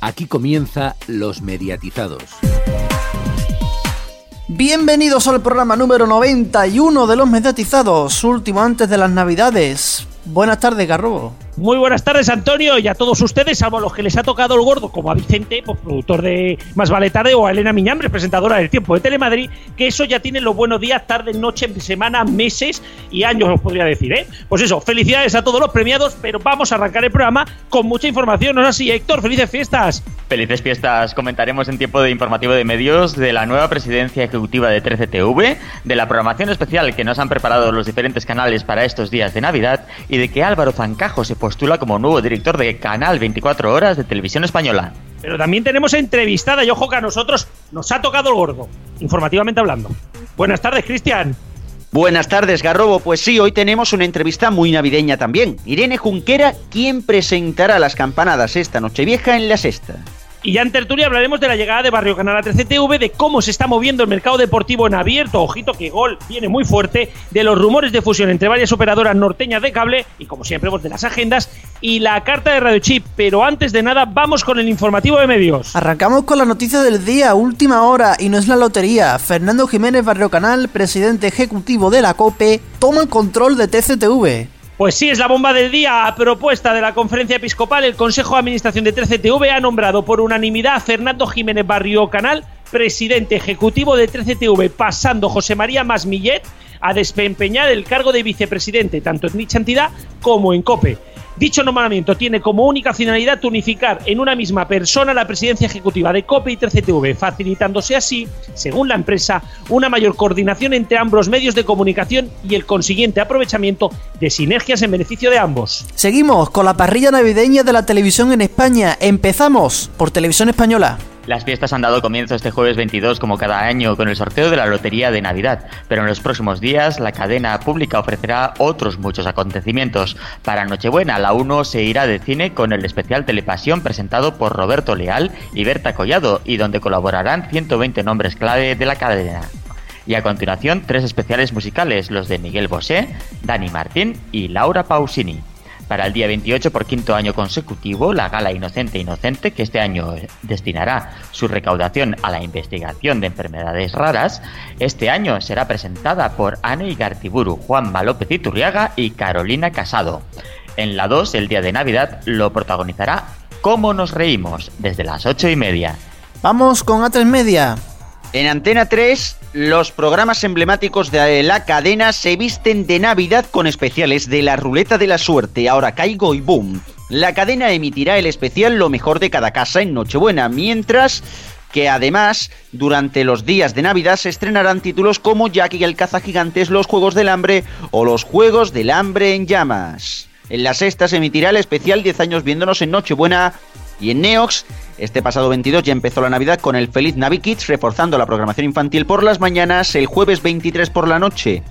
Aquí comienza Los Mediatizados. Bienvenidos al programa número 91 de Los Mediatizados, último antes de las Navidades. Buenas tardes, Garrobo. Muy buenas tardes, Antonio, y a todos ustedes, salvo a los que les ha tocado el gordo, como a Vicente, pues, productor de Más Vale Tarde, o a Elena Miñambre, presentadora del Tiempo de Telemadrid, que eso ya tiene los buenos días, tardes, noches, semana, meses y años, os podría decir, ¿eh? Pues eso, felicidades a todos los premiados, pero vamos a arrancar el programa con mucha información, ¿no es así, Héctor? ¡Felices fiestas! Felices fiestas. Comentaremos en tiempo de informativo de medios de la nueva presidencia ejecutiva de 13TV, de la programación especial que nos han preparado los diferentes canales para estos días de Navidad y de que Álvaro Zancajo se postula como nuevo director de Canal 24 Horas de Televisión Española. Pero también tenemos entrevistada y ojo que a nosotros nos ha tocado el gordo, informativamente hablando. Buenas tardes, Cristian. Buenas tardes, Garrobo. Pues sí, hoy tenemos una entrevista muy navideña también. Irene Junquera, quien presentará las campanadas esta Nochevieja en la sexta. Y ya en tertulia hablaremos de la llegada de Barrio Canal a 13TV, de cómo se está moviendo el mercado deportivo en abierto, ojito que Gol viene muy fuerte, de los rumores de fusión entre varias operadoras norteñas de cable y como siempre pues, de las agendas y la carta de Radio Chip. Pero antes de nada vamos con el informativo de medios. Arrancamos con la noticia del día, última hora, y no es la lotería. Fernando Jiménez Barrio Canal, presidente ejecutivo de la COPE, toma el control de TCTV. Pues sí, es la bomba del día. A propuesta de la conferencia episcopal, el Consejo de Administración de 13TV ha nombrado por unanimidad a Fernando Jiménez Barrio Canal, presidente ejecutivo de 13TV, pasando José María Masmillet a desempeñar el cargo de vicepresidente, tanto en dicha entidad como en COPE. Dicho nombramiento tiene como única finalidad unificar en una misma persona la presidencia ejecutiva de COPE y 13TV, facilitándose así, según la empresa, una mayor coordinación entre ambos medios de comunicación y el consiguiente aprovechamiento de sinergias en beneficio de ambos. Seguimos con la parrilla navideña de la televisión en España. Empezamos por Televisión Española. Las fiestas han dado comienzo este jueves 22 como cada año con el sorteo de la Lotería de Navidad, pero en los próximos días la cadena pública ofrecerá otros muchos acontecimientos. Para Nochebuena la 1 se irá de cine con el especial Telepasión presentado por Roberto Leal y Berta Collado y donde colaborarán 120 nombres clave de la cadena. Y a continuación tres especiales musicales, los de Miguel Bosé, Dani Martín y Laura Pausini. Para el día 28 por quinto año consecutivo, la Gala Inocente Inocente, que este año destinará su recaudación a la investigación de enfermedades raras, este año será presentada por Anne Igartiburu, Juan López Iturriaga y Carolina Casado. En la 2, el día de Navidad, lo protagonizará Cómo nos reímos, desde las 8 y media. Vamos con A3 Media. En Antena 3, los programas emblemáticos de la cadena se visten de Navidad con especiales de la ruleta de la suerte, ahora caigo y boom. La cadena emitirá el especial Lo mejor de cada casa en Nochebuena, mientras que además durante los días de Navidad se estrenarán títulos como Jackie y el cazagigantes, Los Juegos del Hambre o Los Juegos del Hambre en llamas. En la sexta se emitirá el especial 10 años viéndonos en Nochebuena y en Neox, este pasado 22 ya empezó la Navidad con el Feliz Navi Kids, reforzando la programación infantil por las mañanas. El jueves 23 por la noche,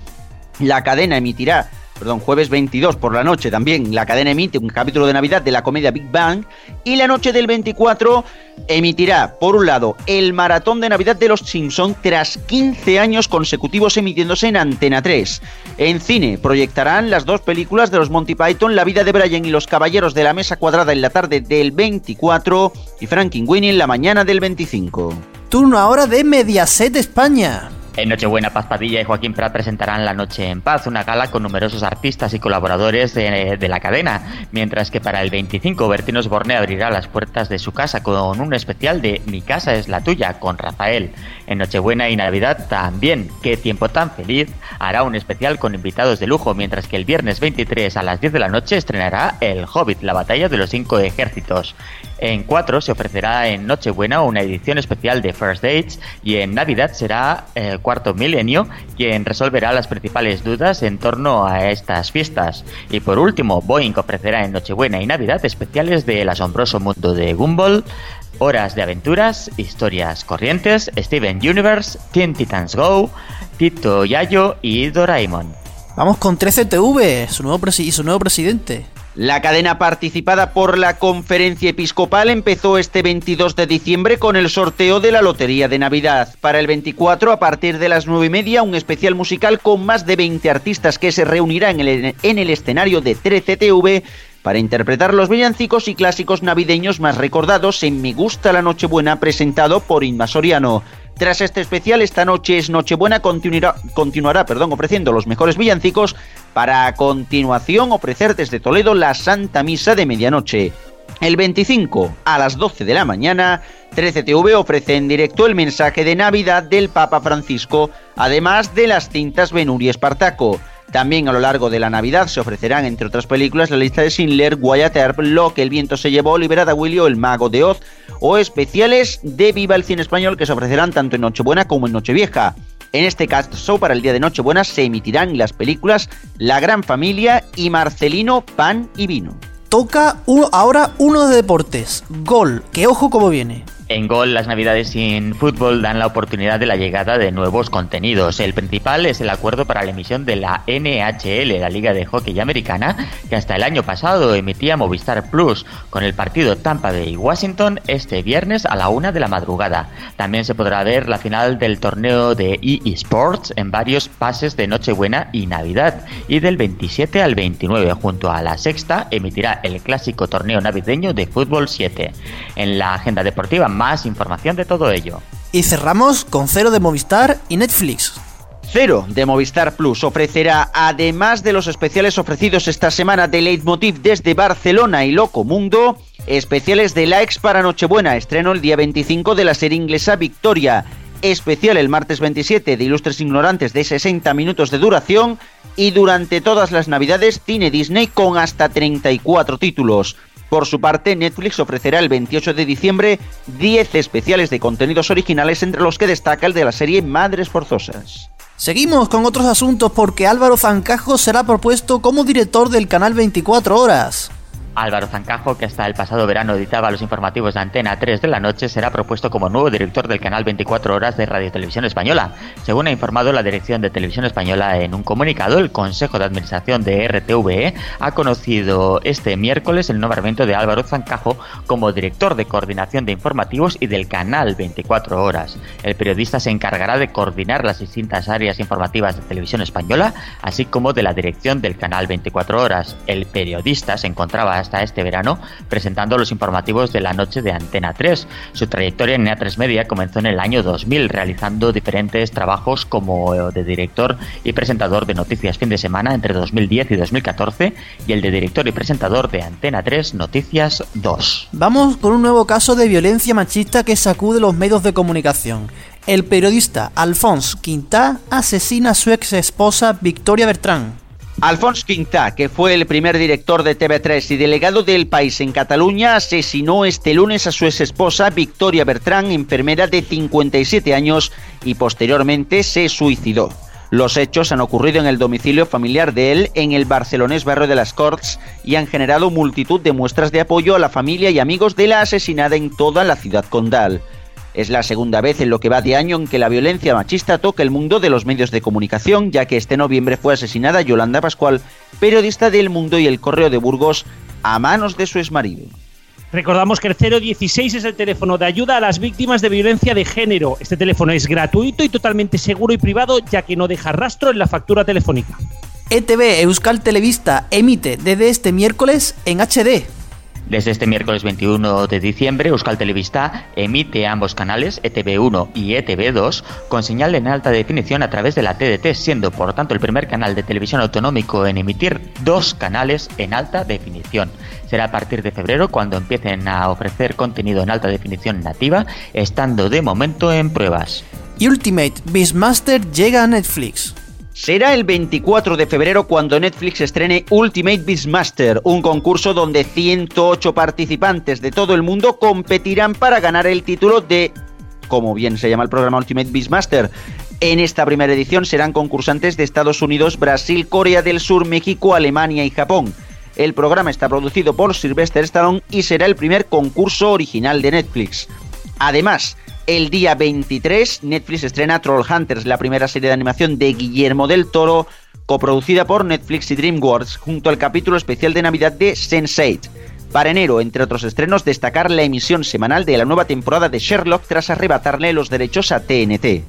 la cadena emitirá perdón, jueves 22 por la noche también, la cadena emite un capítulo de Navidad de la comedia Big Bang y la noche del 24 emitirá, por un lado, el maratón de Navidad de los Simpson tras 15 años consecutivos emitiéndose en Antena 3. En cine proyectarán las dos películas de los Monty Python, La vida de Brian y los Caballeros de la Mesa Cuadrada en la tarde del 24 y Winnie en la mañana del 25. Turno ahora de Mediaset España. En Nochebuena, Paz Padilla y Joaquín Prat presentarán La Noche en Paz, una gala con numerosos artistas y colaboradores de, la cadena, mientras que para el 25 Bertino Borne abrirá las puertas de su casa con un especial de Mi casa es la tuya con Rafael. En Nochebuena y Navidad también, qué tiempo tan feliz, hará un especial con invitados de lujo, mientras que el viernes 23 a las 10 de la noche estrenará El Hobbit, la batalla de los cinco ejércitos. En 4 se ofrecerá en Nochebuena una edición especial de First Dates y en Navidad será el cuarto milenio quien resolverá las principales dudas en torno a estas fiestas. Y por último, Boeing ofrecerá en Nochebuena y Navidad especiales del asombroso mundo de Gumball, Horas de aventuras, historias corrientes, Steven Universe, Teen Titans Go, Tito Yayo y Doraemon. Vamos con 13TV su nuevo y su nuevo presidente. La cadena participada por la conferencia episcopal empezó este 22 de diciembre con el sorteo de la Lotería de Navidad. Para el 24, a partir de las 9 y media, un especial musical con más de 20 artistas que se reunirán en el, en el escenario de 13TV para interpretar los villancicos y clásicos navideños más recordados en Me Gusta la Nochebuena presentado por Inma Soriano. Tras este especial, esta noche es Nochebuena, continuará, continuará perdón, ofreciendo los mejores villancicos para a continuación ofrecer desde Toledo la Santa Misa de Medianoche. El 25 a las 12 de la mañana, 13TV ofrece en directo el mensaje de Navidad del Papa Francisco, además de las cintas Benuri Espartaco. También a lo largo de la Navidad se ofrecerán, entre otras películas, la lista de Schindler, Wyatt Earp, Lo que el viento se llevó, Liberada Willio, El Mago de Oz o especiales de Viva el Cine Español que se ofrecerán tanto en Nochebuena como en Nochevieja. En este cast show para el día de Nochebuena se emitirán las películas La Gran Familia y Marcelino Pan y Vino. Toca ahora uno de deportes, gol, que ojo como viene. En Gol, las navidades sin fútbol dan la oportunidad de la llegada de nuevos contenidos. El principal es el acuerdo para la emisión de la NHL, la Liga de Hockey Americana, que hasta el año pasado emitía Movistar Plus, con el partido Tampa Bay Washington este viernes a la una de la madrugada. También se podrá ver la final del torneo de EE Sports en varios pases de Nochebuena y Navidad. Y del 27 al 29, junto a la sexta, emitirá el clásico torneo navideño de Fútbol 7. En la agenda deportiva más información de todo ello. Y cerramos con Cero de Movistar y Netflix. Cero de Movistar Plus ofrecerá, además de los especiales ofrecidos esta semana de Leitmotiv desde Barcelona y Loco Mundo, especiales de la ex para Nochebuena, estreno el día 25 de la serie inglesa Victoria, especial el martes 27 de Ilustres Ignorantes de 60 minutos de duración y durante todas las navidades cine Disney con hasta 34 títulos. Por su parte, Netflix ofrecerá el 28 de diciembre 10 especiales de contenidos originales entre los que destaca el de la serie Madres Forzosas. Seguimos con otros asuntos porque Álvaro Zancajo será propuesto como director del canal 24 horas. Álvaro Zancajo, que hasta el pasado verano editaba los informativos de Antena 3 de la noche, será propuesto como nuevo director del canal 24 Horas de Radio Televisión Española. Según ha informado la Dirección de Televisión Española en un comunicado, el Consejo de Administración de RTVE ha conocido este miércoles el nombramiento de Álvaro Zancajo como director de coordinación de informativos y del canal 24 Horas. El periodista se encargará de coordinar las distintas áreas informativas de Televisión Española, así como de la dirección del canal 24 Horas. El periodista se encontraba hasta este verano presentando los informativos de la noche de Antena 3. Su trayectoria en EA3 Media comenzó en el año 2000 realizando diferentes trabajos como de director y presentador de Noticias Fin de Semana entre 2010 y 2014 y el de director y presentador de Antena 3 Noticias 2. Vamos con un nuevo caso de violencia machista que sacude los medios de comunicación. El periodista Alphonse Quintá asesina a su ex esposa Victoria Bertrán. Alfonso Quintá, que fue el primer director de TV3 y delegado del país en Cataluña, asesinó este lunes a su ex esposa Victoria Bertrán, enfermera de 57 años, y posteriormente se suicidó. Los hechos han ocurrido en el domicilio familiar de él en el barcelonés barrio de las Corts y han generado multitud de muestras de apoyo a la familia y amigos de la asesinada en toda la ciudad condal. Es la segunda vez en lo que va de año en que la violencia machista toca el mundo de los medios de comunicación, ya que este noviembre fue asesinada Yolanda Pascual, periodista del Mundo y el Correo de Burgos, a manos de su exmarido. Recordamos que el 016 es el teléfono de ayuda a las víctimas de violencia de género. Este teléfono es gratuito y totalmente seguro y privado, ya que no deja rastro en la factura telefónica. ETV Euskal Televista emite desde este miércoles en HD. Desde este miércoles 21 de diciembre, Euskal Televista emite ambos canales, ETV1 y ETV2, con señal en alta definición a través de la TDT, siendo por tanto el primer canal de televisión autonómico en emitir dos canales en alta definición. Será a partir de febrero cuando empiecen a ofrecer contenido en alta definición nativa, estando de momento en pruebas. Ultimate Beastmaster llega a Netflix. Será el 24 de febrero cuando Netflix estrene Ultimate Beastmaster, un concurso donde 108 participantes de todo el mundo competirán para ganar el título de, como bien se llama el programa Ultimate Beastmaster. En esta primera edición serán concursantes de Estados Unidos, Brasil, Corea del Sur, México, Alemania y Japón. El programa está producido por Sylvester Stallone y será el primer concurso original de Netflix. Además, el día 23, Netflix estrena Trollhunters, la primera serie de animación de Guillermo del Toro, coproducida por Netflix y DreamWorks, junto al capítulo especial de Navidad de Sense8. Para enero, entre otros estrenos, destacar la emisión semanal de la nueva temporada de Sherlock tras arrebatarle los derechos a TNT.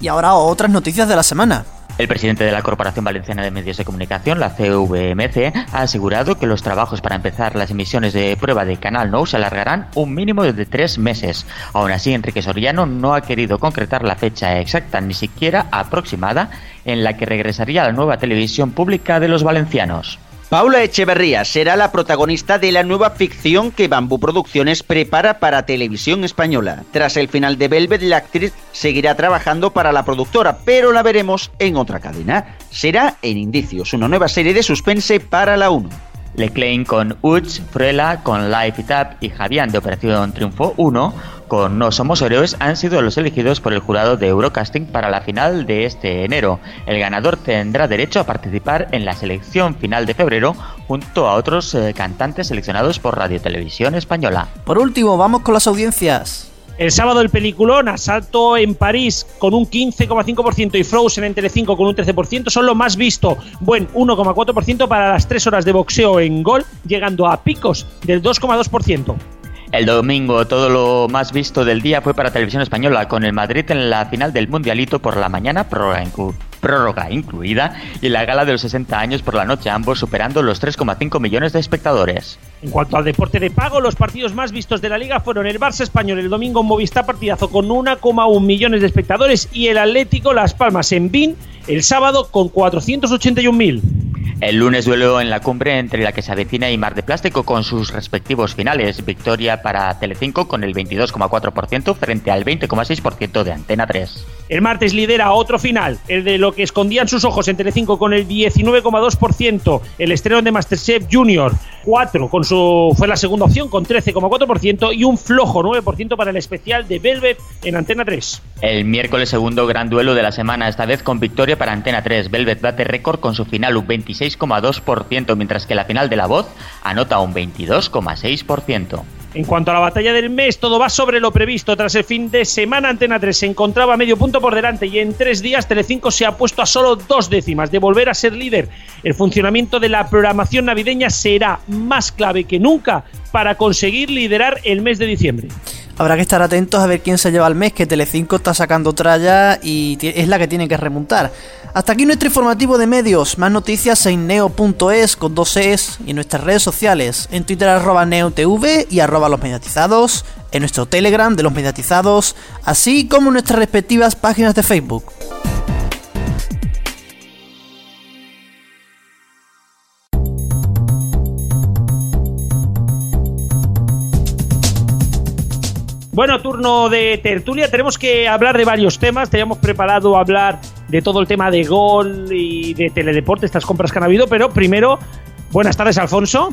Y ahora otras noticias de la semana. El presidente de la Corporación Valenciana de Medios de Comunicación, la CVMC, ha asegurado que los trabajos para empezar las emisiones de prueba de Canal Nou se alargarán un mínimo de tres meses. Aún así, Enrique Soriano no ha querido concretar la fecha exacta, ni siquiera aproximada, en la que regresaría la nueva televisión pública de los valencianos. Paula Echeverría será la protagonista de la nueva ficción que Bambú Producciones prepara para televisión española. Tras el final de Velvet, la actriz seguirá trabajando para la productora, pero la veremos en otra cadena. Será en Indicios, una nueva serie de suspense para la 1. Leclain con Uch, Fruela con Life It Up y Javián de Operación Triunfo 1 con No Somos Héroes han sido los elegidos por el jurado de Eurocasting para la final de este enero. El ganador tendrá derecho a participar en la selección final de febrero junto a otros eh, cantantes seleccionados por Radio Televisión Española. Por último, vamos con las audiencias. El sábado el peliculón Asalto en París con un 15,5% y Frozen en Telecinco con un 13% son lo más visto. Buen 1,4% para las 3 horas de boxeo en gol, llegando a picos del 2,2%. El domingo todo lo más visto del día fue para Televisión Española, con el Madrid en la final del Mundialito por la mañana, prórroga, incluida, y la gala de los 60 años por la noche, ambos superando los 3,5 millones de espectadores. En cuanto al deporte de pago, los partidos más vistos de la liga fueron el Barça Español el domingo en Movistar partidazo con 1,1 millones de espectadores y el Atlético Las Palmas en BIN el sábado con 481.000. El lunes duelo en la cumbre entre la que se avecina y Mar de Plástico con sus respectivos finales. Victoria para Telecinco con el 22,4% frente al 20,6% de Antena 3. El martes lidera otro final, el de lo que escondían sus ojos en Telecinco con el 19,2%. El estreno de Masterchef Junior 4 con su fue la segunda opción con 13,4% y un flojo 9% para el especial de Velvet en Antena 3. El miércoles segundo gran duelo de la semana, esta vez con victoria para Antena 3. Velvet bate récord con su final un 26,2%, mientras que la final de La Voz anota un 22,6%. En cuanto a la batalla del mes, todo va sobre lo previsto. Tras el fin de semana, Antena 3 se encontraba medio punto por delante y en tres días Telecinco se ha puesto a solo dos décimas de volver a ser líder. El funcionamiento de la programación navideña será más clave que nunca para conseguir liderar el mes de diciembre. Habrá que estar atentos a ver quién se lleva el mes, que Telecinco está sacando tralla y es la que tiene que remontar. Hasta aquí nuestro informativo de medios. Más noticias en neo.es con dos es y en nuestras redes sociales. En Twitter arroba neotv y arroba los mediatizados. En nuestro Telegram de los mediatizados. Así como en nuestras respectivas páginas de Facebook. Bueno, turno de tertulia. Tenemos que hablar de varios temas. Teníamos preparado hablar de todo el tema de gol y de teledeporte, estas compras que han habido. Pero primero, buenas tardes, Alfonso.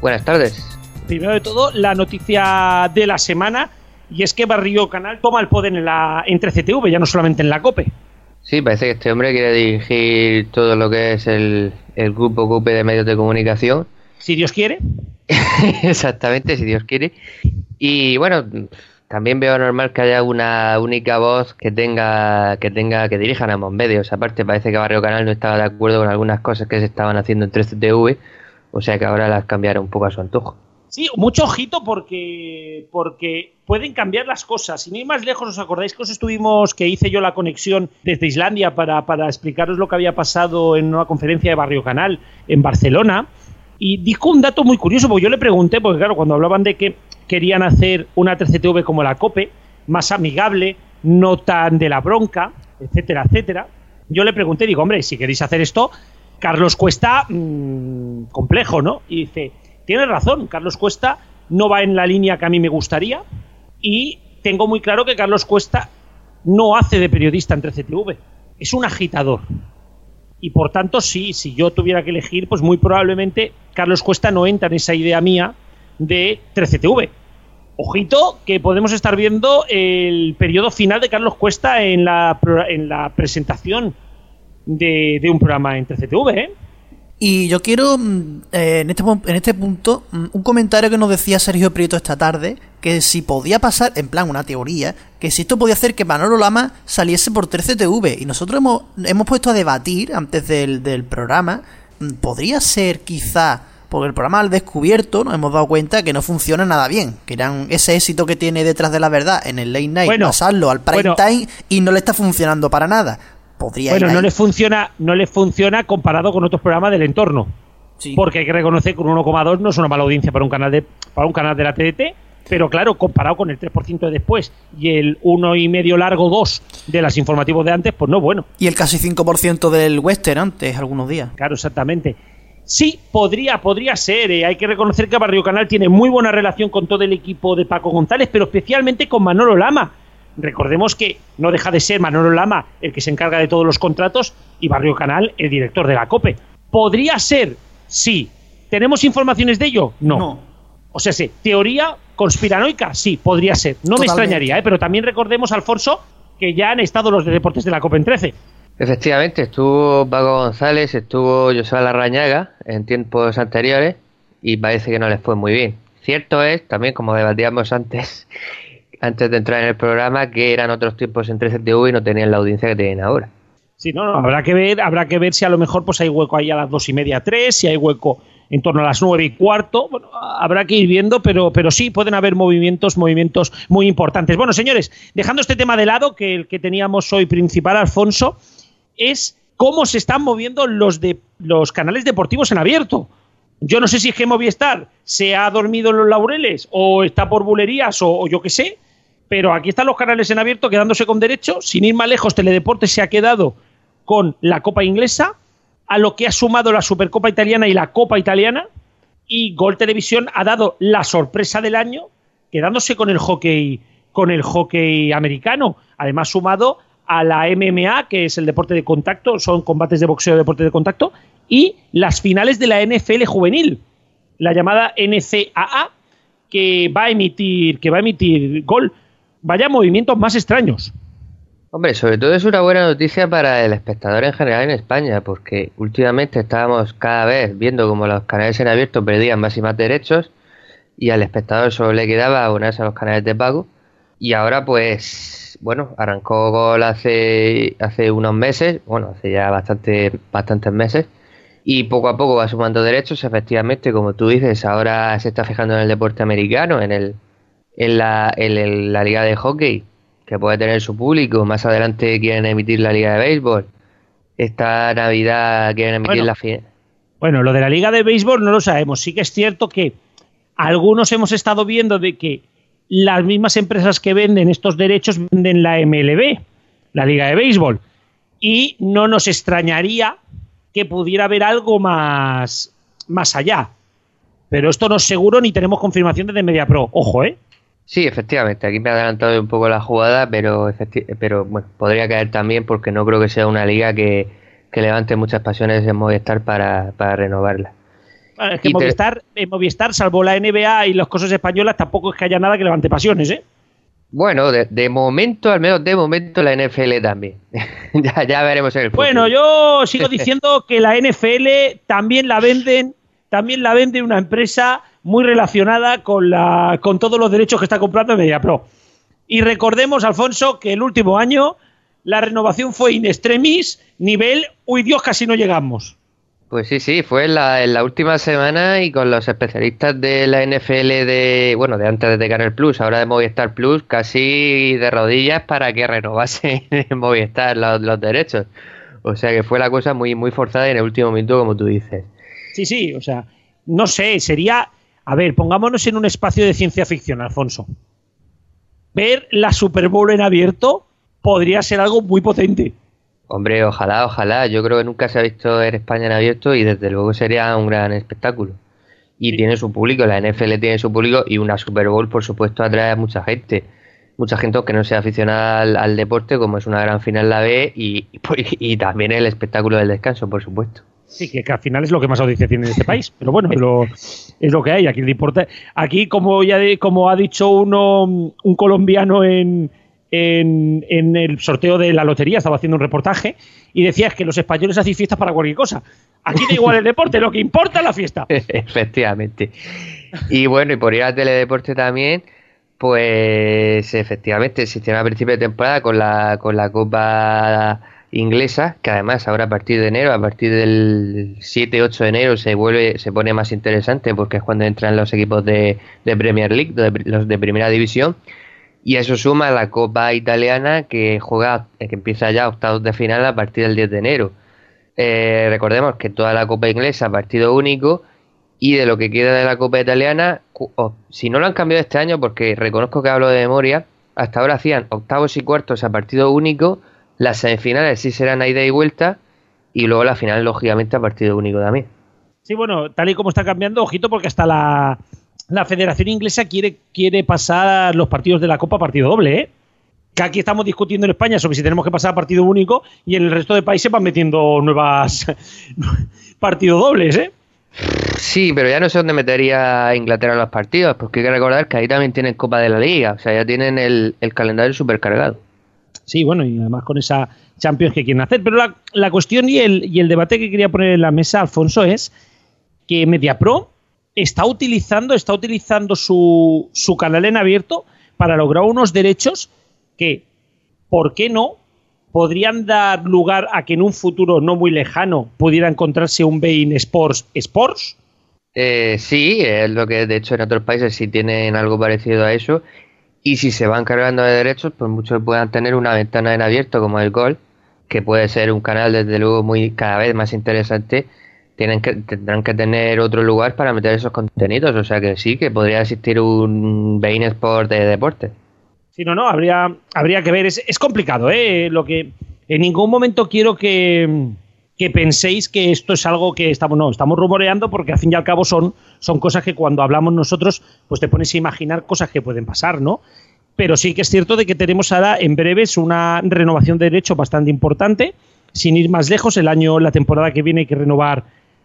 Buenas tardes. Primero de todo, la noticia de la semana. Y es que Barrio Canal toma el poder en la entre CTV, ya no solamente en la COPE. Sí, parece que este hombre quiere dirigir todo lo que es el, el grupo COPE de medios de comunicación. Si Dios quiere. Exactamente, si Dios quiere. Y bueno, también veo normal que haya una única voz que tenga que tenga que dirijan ambos medios. Aparte, parece que Barrio Canal no estaba de acuerdo con algunas cosas que se estaban haciendo en 3TV, o sea que ahora las cambiaron un poco a su antojo. Sí, mucho ojito porque, porque pueden cambiar las cosas. Y ni más lejos, ¿os acordáis que os estuvimos, que hice yo la conexión desde Islandia para, para explicaros lo que había pasado en una conferencia de Barrio Canal en Barcelona? Y dijo un dato muy curioso, porque yo le pregunté, porque claro, cuando hablaban de que querían hacer una 3CTV como la COPE, más amigable, no tan de la bronca, etcétera, etcétera, yo le pregunté, digo, hombre, si queréis hacer esto, Carlos Cuesta, mmm, complejo, ¿no? Y dice, tienes razón, Carlos Cuesta no va en la línea que a mí me gustaría y tengo muy claro que Carlos Cuesta no hace de periodista en 3CTV, es un agitador. Y por tanto, sí, si yo tuviera que elegir, pues muy probablemente Carlos Cuesta no entra en esa idea mía de 13TV. Ojito que podemos estar viendo el periodo final de Carlos Cuesta en la, en la presentación de, un programa en 13TV, ¿eh? Y yo quiero, eh, en, este, en este punto, un comentario que nos decía Sergio Prieto esta tarde, que si podía pasar, en plan una teoría, que si esto podía hacer que Manolo Lama saliese por 13TV. Y nosotros hemos, hemos puesto a debatir antes del, del programa, podría ser quizá, porque el programa al descubierto nos hemos dado cuenta que no funciona nada bien, que eran ese éxito que tiene detrás de la verdad en el late night, Bueno, pasarlo al prime bueno. time y no le está funcionando para nada. podría Bueno, no le funciona, no le funciona comparado con otros programas del entorno. Sí. Porque hay que reconocer que un 1,2 no es una mala audiencia para un canal de para un canal de la TDT, pero claro, comparado con el 3% de después y el 1,5 largo 2 de las informativos de antes, pues no bueno. Y el casi 5% del western antes, algunos días. Claro, exactamente. Sí, podría, podría ser. eh. Hay que reconocer que Barrio Canal tiene muy buena relación con todo el equipo de Paco González, pero especialmente con Manolo Lama. Recordemos que no deja de ser Manolo Lama el que se encarga de todos los contratos y Barrio Canal el director de la COPE. ¿Podría ser? Sí. ¿Tenemos informaciones de ello? No. O sea, sí, teoría conspiranoica, sí, podría ser. No me extrañaría, ¿eh? pero también recordemos, Alfonso, que ya han estado los de deportes de la COPE en 13. Efectivamente, estuvo Paco González, estuvo José Larrañaga en tiempos anteriores y parece que no les fue muy bien. Cierto es, también como debatíamos antes, antes de entrar en el programa, que eran otros tiempos en 13TV y no tenían la audiencia que tienen ahora. Sí, no, no, habrá que ver, habrá que ver si a lo mejor pues hay hueco ahí a las dos y media, tres, si hay hueco en torno a las nueve y cuarto. Bueno, habrá que ir viendo, pero, pero sí pueden haber movimientos, movimientos muy importantes. Bueno, señores, dejando este tema de lado, que el que teníamos hoy principal, Alfonso, es cómo se están moviendo los de los canales deportivos en abierto. Yo no sé si es que se ha dormido en los laureles o está por bulerías o, o yo qué sé, pero aquí están los canales en abierto quedándose con derecho. Sin ir más lejos, Teledeporte se ha quedado con la Copa Inglesa, a lo que ha sumado la Supercopa Italiana y la Copa Italiana, y Gol Televisión ha dado la sorpresa del año, quedándose con el hockey, con el hockey americano. Además, sumado a la MMA, que es el deporte de contacto, son combates de boxeo, deporte de contacto, y las finales de la NFL juvenil, la llamada NCAA, que va a emitir, que va a emitir gol. Vaya movimientos más extraños. Hombre, sobre todo es una buena noticia para el espectador en general en España, porque últimamente estábamos cada vez viendo como los canales en abierto perdían más y más derechos y al espectador solo le quedaba abonarse a los canales de pago. Y ahora, pues, bueno, arrancó Gol hace, hace unos meses, bueno, hace ya bastante, bastantes meses, y poco a poco va sumando derechos. Efectivamente, como tú dices, ahora se está fijando en el deporte americano, en, el, en, la, en el- la liga de hockey que puede tener su público. Más adelante quieren emitir la Liga de Béisbol. Esta Navidad quieren emitir Bueno. la final. Bueno, lo de la liga de béisbol no lo sabemos. Sí que es cierto que algunos hemos estado viendo de que las mismas empresas que venden estos derechos venden la MLB, la liga de béisbol. Y no nos extrañaría que pudiera haber algo más, más allá. Pero esto no es seguro ni tenemos confirmación desde MediaPro. Ojo, ¿eh? Sí, efectivamente, aquí me ha adelantado un poco la jugada, pero, pero bueno, podría caer también porque no creo que sea una liga que, que levante muchas pasiones en Movistar para, para renovarla. Es que te- Movistar, en Movistar, salvo la NBA y las cosas españolas, tampoco es que haya nada que levante pasiones, ¿eh? Bueno, de, de momento, al menos de momento, la NFL también. ya, ya veremos en el futuro. Bueno, yo sigo diciendo que la NFL también la venden, también la vende una empresa muy relacionada con la con todos los derechos que está comprando MediaPro. Y recordemos, Alfonso, que el último año la renovación fue in extremis, nivel, uy Dios, casi no llegamos. Pues sí, sí, fue en la, última semana y con los especialistas de la NFL de, bueno, de antes de Canal Plus, ahora de Movistar Plus, casi de rodillas para que renovase en Movistar los, derechos. O sea que fue la cosa muy, muy forzada en el último minuto, como tú dices. Sí, sí, o sea, no sé, sería, a ver, pongámonos en un espacio de ciencia ficción, Alfonso. Ver la Super Bowl en abierto podría ser algo muy potente. Hombre, ojalá, ojalá. Yo creo que nunca se ha visto en España en abierto y desde luego sería un gran espectáculo. Y tiene su público, la NFL tiene su público y una Super Bowl, por supuesto, atrae a mucha gente. Mucha gente que no sea aficionada al, al deporte, como es una gran final la ve, y, y, y también el espectáculo del descanso, por supuesto. Sí, que, que al final es lo que más audiencia tiene en este país. Pero bueno, es lo, es lo que hay. Aquí le importa. Aquí, como ya de- como ha dicho uno, un colombiano en, en, en el sorteo de la lotería, estaba haciendo un reportaje, y decía es que los españoles hacen fiestas para cualquier cosa. Aquí da igual el deporte, lo que importa es la fiesta. efectivamente. Y bueno, y por ir al teledeporte también, pues efectivamente existió a principio de temporada con la, con la Copa inglesa, que además ahora a partir de enero, a partir del 7-8 de enero se vuelve, se pone más interesante porque es cuando entran los equipos de, de Premier League, los de primera división. Y eso suma a la Copa Italiana que juega, que empieza ya octavos de final a partir del 10 de enero. Eh, recordemos que toda la Copa Inglesa partido único y de lo que queda de la Copa Italiana, si no lo han cambiado este año, porque reconozco que hablo de memoria, hasta ahora hacían octavos y cuartos a partido único, las semifinales sí serán a ida y vuelta y luego la final lógicamente a partido único también. Sí, bueno, tal y como está cambiando, ojito, porque hasta la, la Federación Inglesa quiere, quiere pasar los partidos de la Copa a partido doble, ¿eh? Que aquí estamos discutiendo en España sobre si tenemos que pasar a partido único y en el resto de países van metiendo nuevas partido dobles, ¿eh? Sí, pero ya no sé dónde metería Inglaterra los partidos, porque hay que recordar que ahí también tienen Copa de la Liga, o sea, ya tienen el, el calendario supercargado. Sí, bueno, y además con esa Champions que quieren hacer. Pero la, la cuestión y el, y el debate que quería poner en la mesa, Alfonso, es que MediaPro está utilizando, está utilizando su, su canal en abierto para lograr unos derechos que, ¿por qué no? podrían dar lugar a que en un futuro no muy lejano pudiera encontrarse un Bein Sports Sports. Eh, sí, es lo que de hecho en otros países sí tienen algo parecido a eso. Y si se van cargando de derechos, pues muchos puedan tener una ventana en abierto como el Gol, que puede ser un canal desde luego muy cada vez más interesante. Tienen que, tendrán que tener otro lugar para meter esos contenidos. O sea que sí, que podría existir un Bein Sport de deporte. Sí, no, no, habría, habría que ver. Es, es complicado, ¿eh? Lo que en ningún momento quiero que, que, penséis que esto es algo que estamos, no, estamos rumoreando porque al fin y al cabo son, son cosas que cuando hablamos nosotros, pues te pones a imaginar cosas que pueden pasar, ¿no? Pero sí que es cierto de que tenemos ahora en breves una renovación de derechos bastante importante. Sin ir más lejos, el año, la temporada que viene hay que renovar,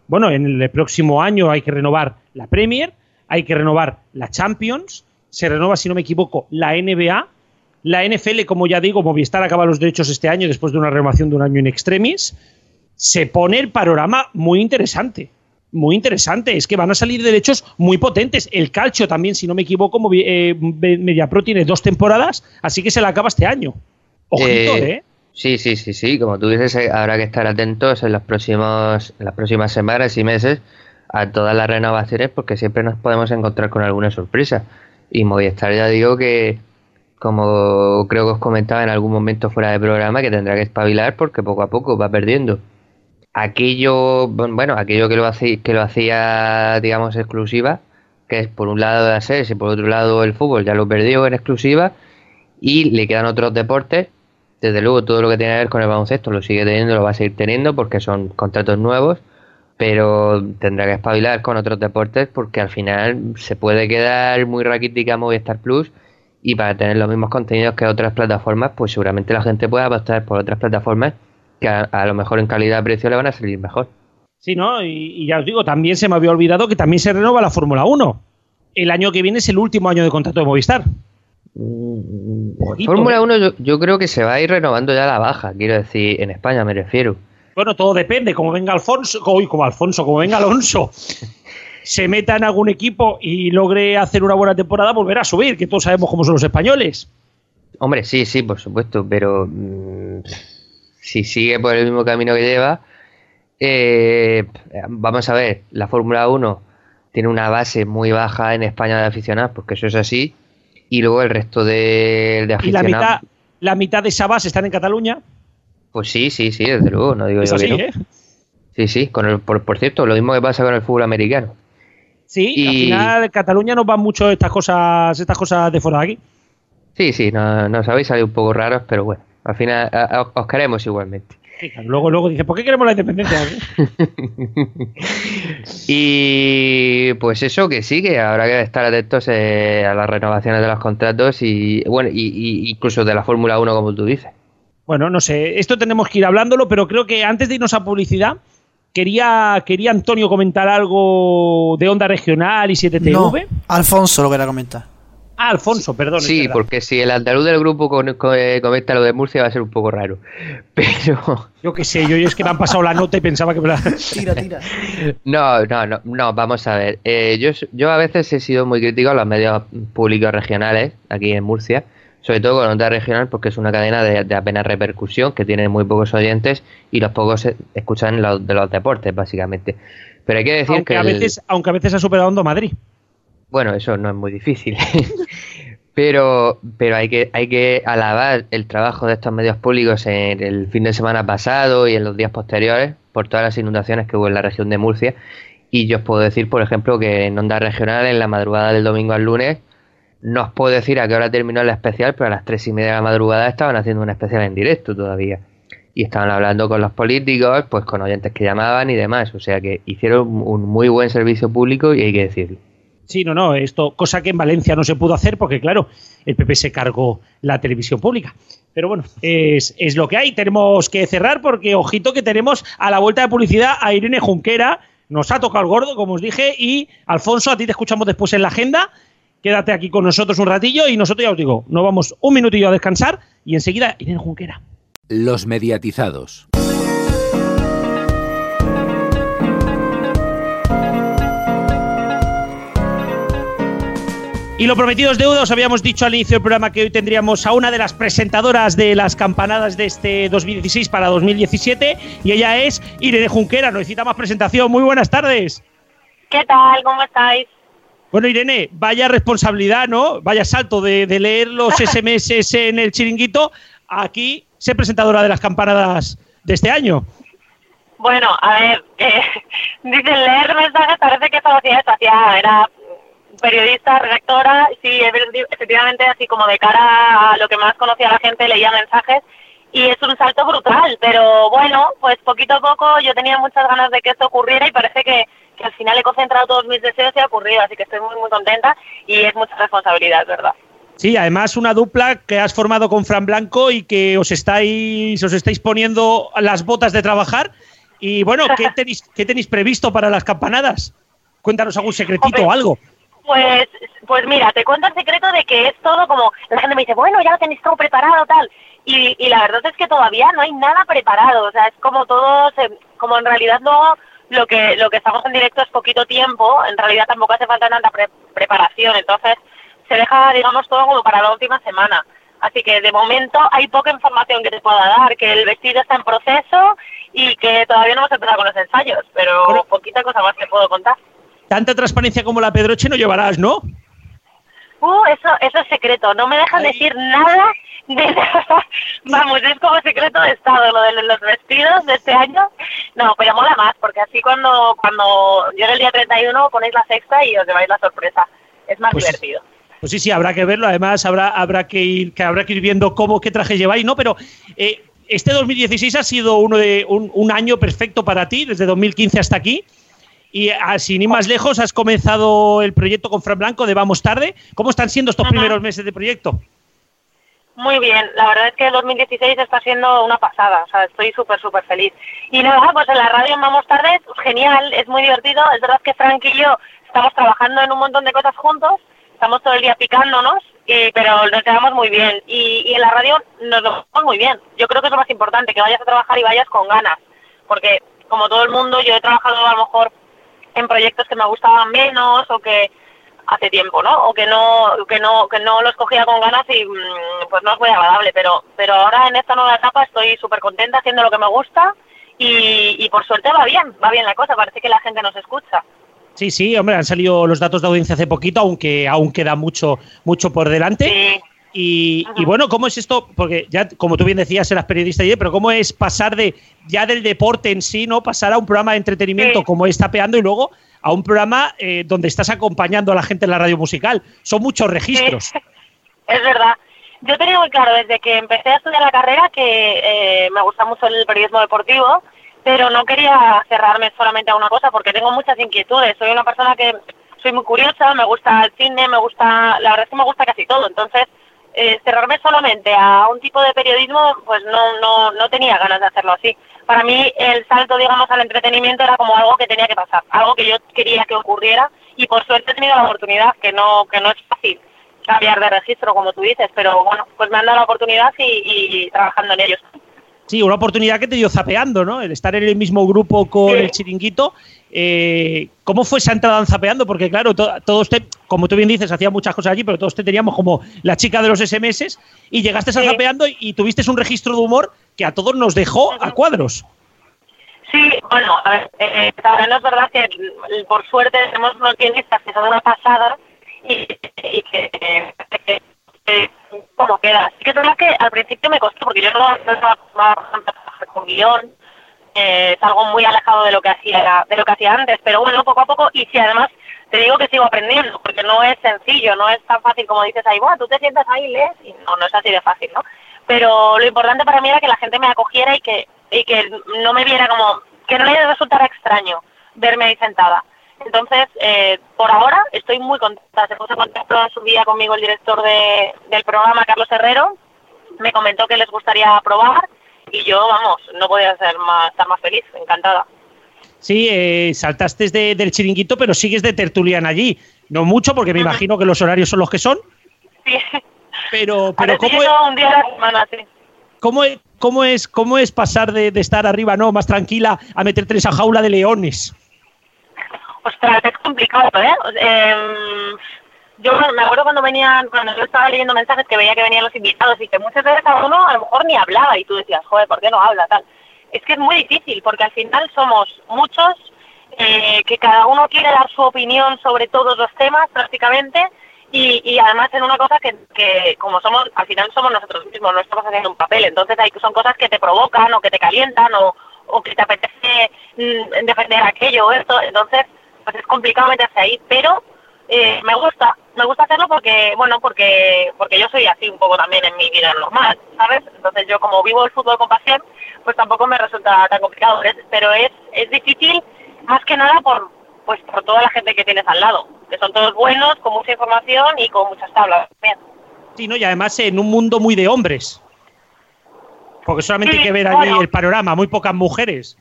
bueno, en el próximo año hay que renovar la Premier, hay que renovar la Champions, se renueva, si no me equivoco, la NBA. La NFL, como ya digo, Movistar acaba los derechos este año después de una renovación de un año en extremis. Se pone el panorama muy interesante. Muy interesante. Es que van a salir derechos muy potentes. El calcio también, si no me equivoco, eh, MediaPro tiene dos temporadas, así que se la acaba este año. Ojito, ¿eh? ¿eh? Sí, sí, sí, sí. Como tú dices, eh, habrá que estar atentos en, los próximos, en las próximas semanas y meses a todas las renovaciones porque siempre nos podemos encontrar con alguna sorpresa. Y Movistar ya digo que, como creo que os comentaba en algún momento fuera de programa, que tendrá que espabilar porque poco a poco va perdiendo. Aquello, bueno, aquello que lo hacía, que lo hacía digamos, exclusiva, que es por un lado la series y por otro lado el fútbol, ya lo perdió en exclusiva y le quedan otros deportes. Desde luego todo lo que tiene que ver con el baloncesto lo sigue teniendo, lo va a seguir teniendo porque son contratos nuevos pero tendrá que espabilar con otros deportes porque al final se puede quedar muy raquítica Movistar Plus y para tener los mismos contenidos que otras plataformas, pues seguramente la gente pueda apostar por otras plataformas que a, lo mejor en calidad-precio le van a salir mejor. Sí, ¿no? Y, ya os digo, también se me había olvidado que también se renova la Fórmula 1. El año que viene es el último año de contrato de Movistar. Mm, Fórmula 1 ¿eh? yo creo que se va a ir renovando ya la baja, quiero decir, en España me refiero. Bueno, todo depende. Como venga Alfonso, uy, como Alfonso, como venga Alonso, se meta en algún equipo y logre hacer una buena temporada, volverá a subir, que todos sabemos cómo son los españoles. Hombre, sí, sí, por supuesto, pero mm, si sigue por el mismo camino que lleva, eh, vamos a ver, la Fórmula 1 tiene una base muy baja en España de aficionados, porque eso es así, y luego el resto de, de aficionados. ¿Y la mitad, la mitad de esa base están en Cataluña? Pues sí, sí, sí, desde luego, no digo yo que no. ¿eh? Sí, sí, con el, por, cierto, lo mismo que pasa con el fútbol americano. Sí, y... al final Cataluña nos van mucho estas cosas, estas cosas de fuera de aquí. Sí, sí, nos, nos habéis salido un poco raros, pero bueno, al final os queremos igualmente. Luego, luego dice, ¿por qué queremos la independencia? y pues eso que sí, que habrá que estar atentos eh, a las renovaciones de los contratos y bueno, y incluso de la Fórmula 1 como tú dices. Bueno, no sé, esto tenemos que ir hablándolo, pero creo que antes de irnos a publicidad, quería, quería Antonio comentar algo de onda regional y 7TV. No, Alfonso lo que era comentar. Ah, Alfonso, perdón. Sí, porque si el andaluz del grupo eh, comenta lo de Murcia va a ser un poco raro. Pero. Yo qué sé, yo, es que me han pasado la nota y pensaba que me la. Tira, tira. No, no, no, no, vamos a ver. Eh, yo, yo a veces he sido muy crítico a los medios públicos regionales aquí en Murcia sobre todo con Onda Regional porque es una cadena de, apenas repercusión que tiene muy pocos oyentes y los pocos escuchan de los deportes básicamente. Pero hay que decir aunque que... A veces, aunque a veces ha superado Onda Madrid. Bueno, eso no es muy difícil. Pero, pero hay que, hay que alabar el trabajo de estos medios públicos en el fin de semana pasado y en los días posteriores por todas las inundaciones que hubo en la región de Murcia. Y yo os puedo decir, por ejemplo, que en Onda Regional, en la madrugada del domingo al lunes, no os puedo decir a qué hora terminó el especial, pero a las tres y media de la madrugada estaban haciendo un especial en directo todavía. Y estaban hablando con los políticos, pues con oyentes que llamaban y demás. O sea que hicieron un muy buen servicio público y hay que decirlo. Sí, no, no, esto, cosa que en Valencia no se pudo hacer porque, claro, el PP se cargó la televisión pública. Pero bueno, es, es lo que hay. Tenemos que cerrar porque, ojito, que tenemos a la vuelta de publicidad a Irene Junquera. Nos ha tocado el gordo, como os dije. Y, Alfonso, a ti te escuchamos después en la agenda. Quédate aquí con nosotros un ratillo y nosotros ya os digo, nos vamos un minutillo a descansar y enseguida Irene Junquera. Los mediatizados. Y lo prometido es deuda, os habíamos dicho al inicio del programa que hoy tendríamos a una de las presentadoras de las campanadas de este 2016 para 2017 y ella es Irene Junquera, no necesita más presentación. Muy buenas tardes. ¿Qué tal? ¿Cómo estáis? Bueno, Irene, vaya responsabilidad, ¿no? Vaya salto de, de leer los SMS en el chiringuito. Aquí ser presentadora de las campanadas de este año. Bueno, a ver, eh, dicen leer mensajes, parece que eso lo hacía esto, hacía, era periodista, redactora, sí, efectivamente, así como de cara a lo que más conocía la gente, leía mensajes y es un salto brutal, pero bueno, pues poquito a poco yo tenía muchas ganas de que esto ocurriera y parece que, que al final he concentrado todos mis deseos y ha ocurrido, así que estoy muy, muy contenta y es mucha responsabilidad, ¿verdad? Sí, además una dupla que has formado con Fran Blanco y que os estáis, os estáis poniendo las botas de trabajar. Y bueno, ¿qué tenéis, qué tenéis previsto para las campanadas? Cuéntanos algún secretito o algo. Pues, pues mira, te cuento el secreto de que es todo como, la gente me dice, bueno, ya lo tenéis todo preparado, tal. Y, y la verdad es que todavía no hay nada preparado, o sea, es como todo, como en realidad luego lo que, lo que estamos en directo es poquito tiempo, en realidad tampoco hace falta tanta preparación, entonces se deja, digamos, todo como para la última semana. Así que de momento hay poca información que te pueda dar, que el vestido está en proceso y que todavía no hemos empezado con los ensayos, pero poquita cosa más te puedo contar. Tanta transparencia como la Pedroche no llevarás, ¿no? Uh, eso, eso es secreto, no me dejan decir nada de Vamos, es como secreto de Estado lo de los vestidos de este año. No, pero mola más, porque así cuando, cuando llegue el día 31 ponéis la sexta y os lleváis la sorpresa. Es más Pues- divertido. Pues sí, sí, habrá que verlo. Además, habrá, habrá que ir, que habrá que ir viendo cómo, qué traje lleváis, ¿no? Pero eh, este 2016 ha sido uno de un, un año perfecto para ti, desde 2015 hasta aquí. Y así ni más lejos, has comenzado el proyecto con Fran Blanco de Vamos Tarde. ¿Cómo están siendo estos Ajá. primeros meses de proyecto? Muy bien, la verdad es que el 2016 está siendo una pasada, o sea, estoy súper, súper feliz. Y nada, pues en la radio en Vamos Tarde, pues, genial, es muy divertido, es verdad que Frank y yo estamos trabajando en un montón de cosas juntos, estamos todo el día picándonos, y, pero nos quedamos muy bien. Y, y en la radio nos lo pasamos muy bien. Yo creo que es lo más importante, que vayas a trabajar y vayas con ganas, porque como todo el mundo, yo he trabajado a lo mejor en proyectos que me gustaban menos o que hace tiempo, ¿no? O que no, que no, que no los cogía con ganas y mm, pues no es muy agradable, pero, pero ahora en esta nueva etapa estoy súper contenta haciendo lo que me gusta y, y por suerte va bien, va bien la cosa, parece que la gente nos escucha. Sí, sí, hombre, han salido los datos de audiencia hace poquito, aunque aún queda mucho, mucho por delante. Sí. Y, y bueno, ¿cómo es esto? Porque ya, como tú bien decías, eras periodista ayer, pero ¿cómo es pasar de ya del deporte en sí, ¿no? Pasar a un programa de entretenimiento Sí. como es Tapeando y luego a un programa eh, donde estás acompañando a la gente en la radio musical. Son muchos registros. Sí, es verdad. Yo tenía muy claro desde que empecé a estudiar la carrera que eh, me gusta mucho el periodismo deportivo, pero no quería cerrarme solamente a una cosa porque tengo muchas inquietudes. Soy una persona que soy muy curiosa, me gusta el cine, me gusta, la verdad es que me gusta casi todo. Entonces, eh, cerrarme solamente a un tipo de periodismo, pues no, no, no tenía ganas de hacerlo así. Para mí el salto, digamos, al entretenimiento era como algo que tenía que pasar, algo que yo quería que ocurriera y por suerte he tenido la oportunidad, que no, que no es fácil cambiar de registro, como tú dices, pero bueno, pues me han dado la oportunidad y, y trabajando en ellos. Sí, una oportunidad que te dio zapeando, ¿no? El estar en el mismo grupo con Sí. el chiringuito. Eh, ¿Cómo fue esa entrada en zapeando? Porque claro, to- todos te, como tú bien dices, hacía muchas cosas allí, pero todos te teníamos como la chica de los SMS y llegaste a Sí. zapeando y, y tuviste un registro de humor que a todos nos dejó a cuadros. Sí, bueno, a ver, eh, también es verdad que mm, por suerte tenemos unos guionistas que son una pasada y, y que, que eh, cómo queda. Así que es verdad que al principio me costó, porque yo no estaba con guion, eh, es algo muy alejado de lo que hacía de lo que hacía antes, pero bueno, poco a poco, y si además te digo que sigo aprendiendo, porque no es sencillo, no es tan fácil como dices ahí, bueno, tú te sientas ahí, lees, y no, no es así de fácil, ¿no? Pero lo importante para mí era que la gente me acogiera y que, y que no me viera como, que no le resultara extraño verme ahí sentada. Entonces, eh, por ahora estoy muy contenta. Se puso en contacto en su día conmigo el director de, del programa, Carlos Herrero. Me comentó que les gustaría probar y yo, vamos, no podía ser más, estar más feliz, encantada. Sí, eh, saltaste de, del chiringuito, pero sigues de tertuliana allí. No mucho, porque me imagino que los horarios son los que son. Sí. Pero, pero ¿cómo, es, un día a la semana, sí. cómo, es, cómo, es, ¿cómo es pasar de, de estar arriba, no, más tranquila, a meterte en esa jaula de leones? Ostras, es complicado, ¿eh? Eh, yo me acuerdo cuando venían, cuando yo estaba leyendo mensajes que veía que venían los invitados y que muchas veces cada uno a lo mejor ni hablaba y tú decías, joder, ¿por qué no habla? Tal. Es que es muy difícil porque al final somos muchos eh, que cada uno quiere dar su opinión sobre todos los temas prácticamente y, y además en una cosa que, que como somos, al final somos nosotros mismos, no estamos haciendo un papel, entonces hay son cosas que te provocan o que te calientan o, o que te apetece mm, defender aquello o esto, entonces pues es complicado meterse ahí, pero eh, me gusta, me gusta hacerlo porque, bueno, porque porque yo soy así un poco también en mi vida normal, ¿sabes? Entonces yo como vivo el fútbol con pasión, pues tampoco me resulta tan complicado, es- pero es, es difícil más que nada por pues por toda la gente que tienes al lado, que son todos buenos, con mucha información y con muchas tablas también. Sí, ¿no? Y además en un mundo muy de hombres. Porque solamente hay que ver allí bueno. el panorama, muy pocas mujeres.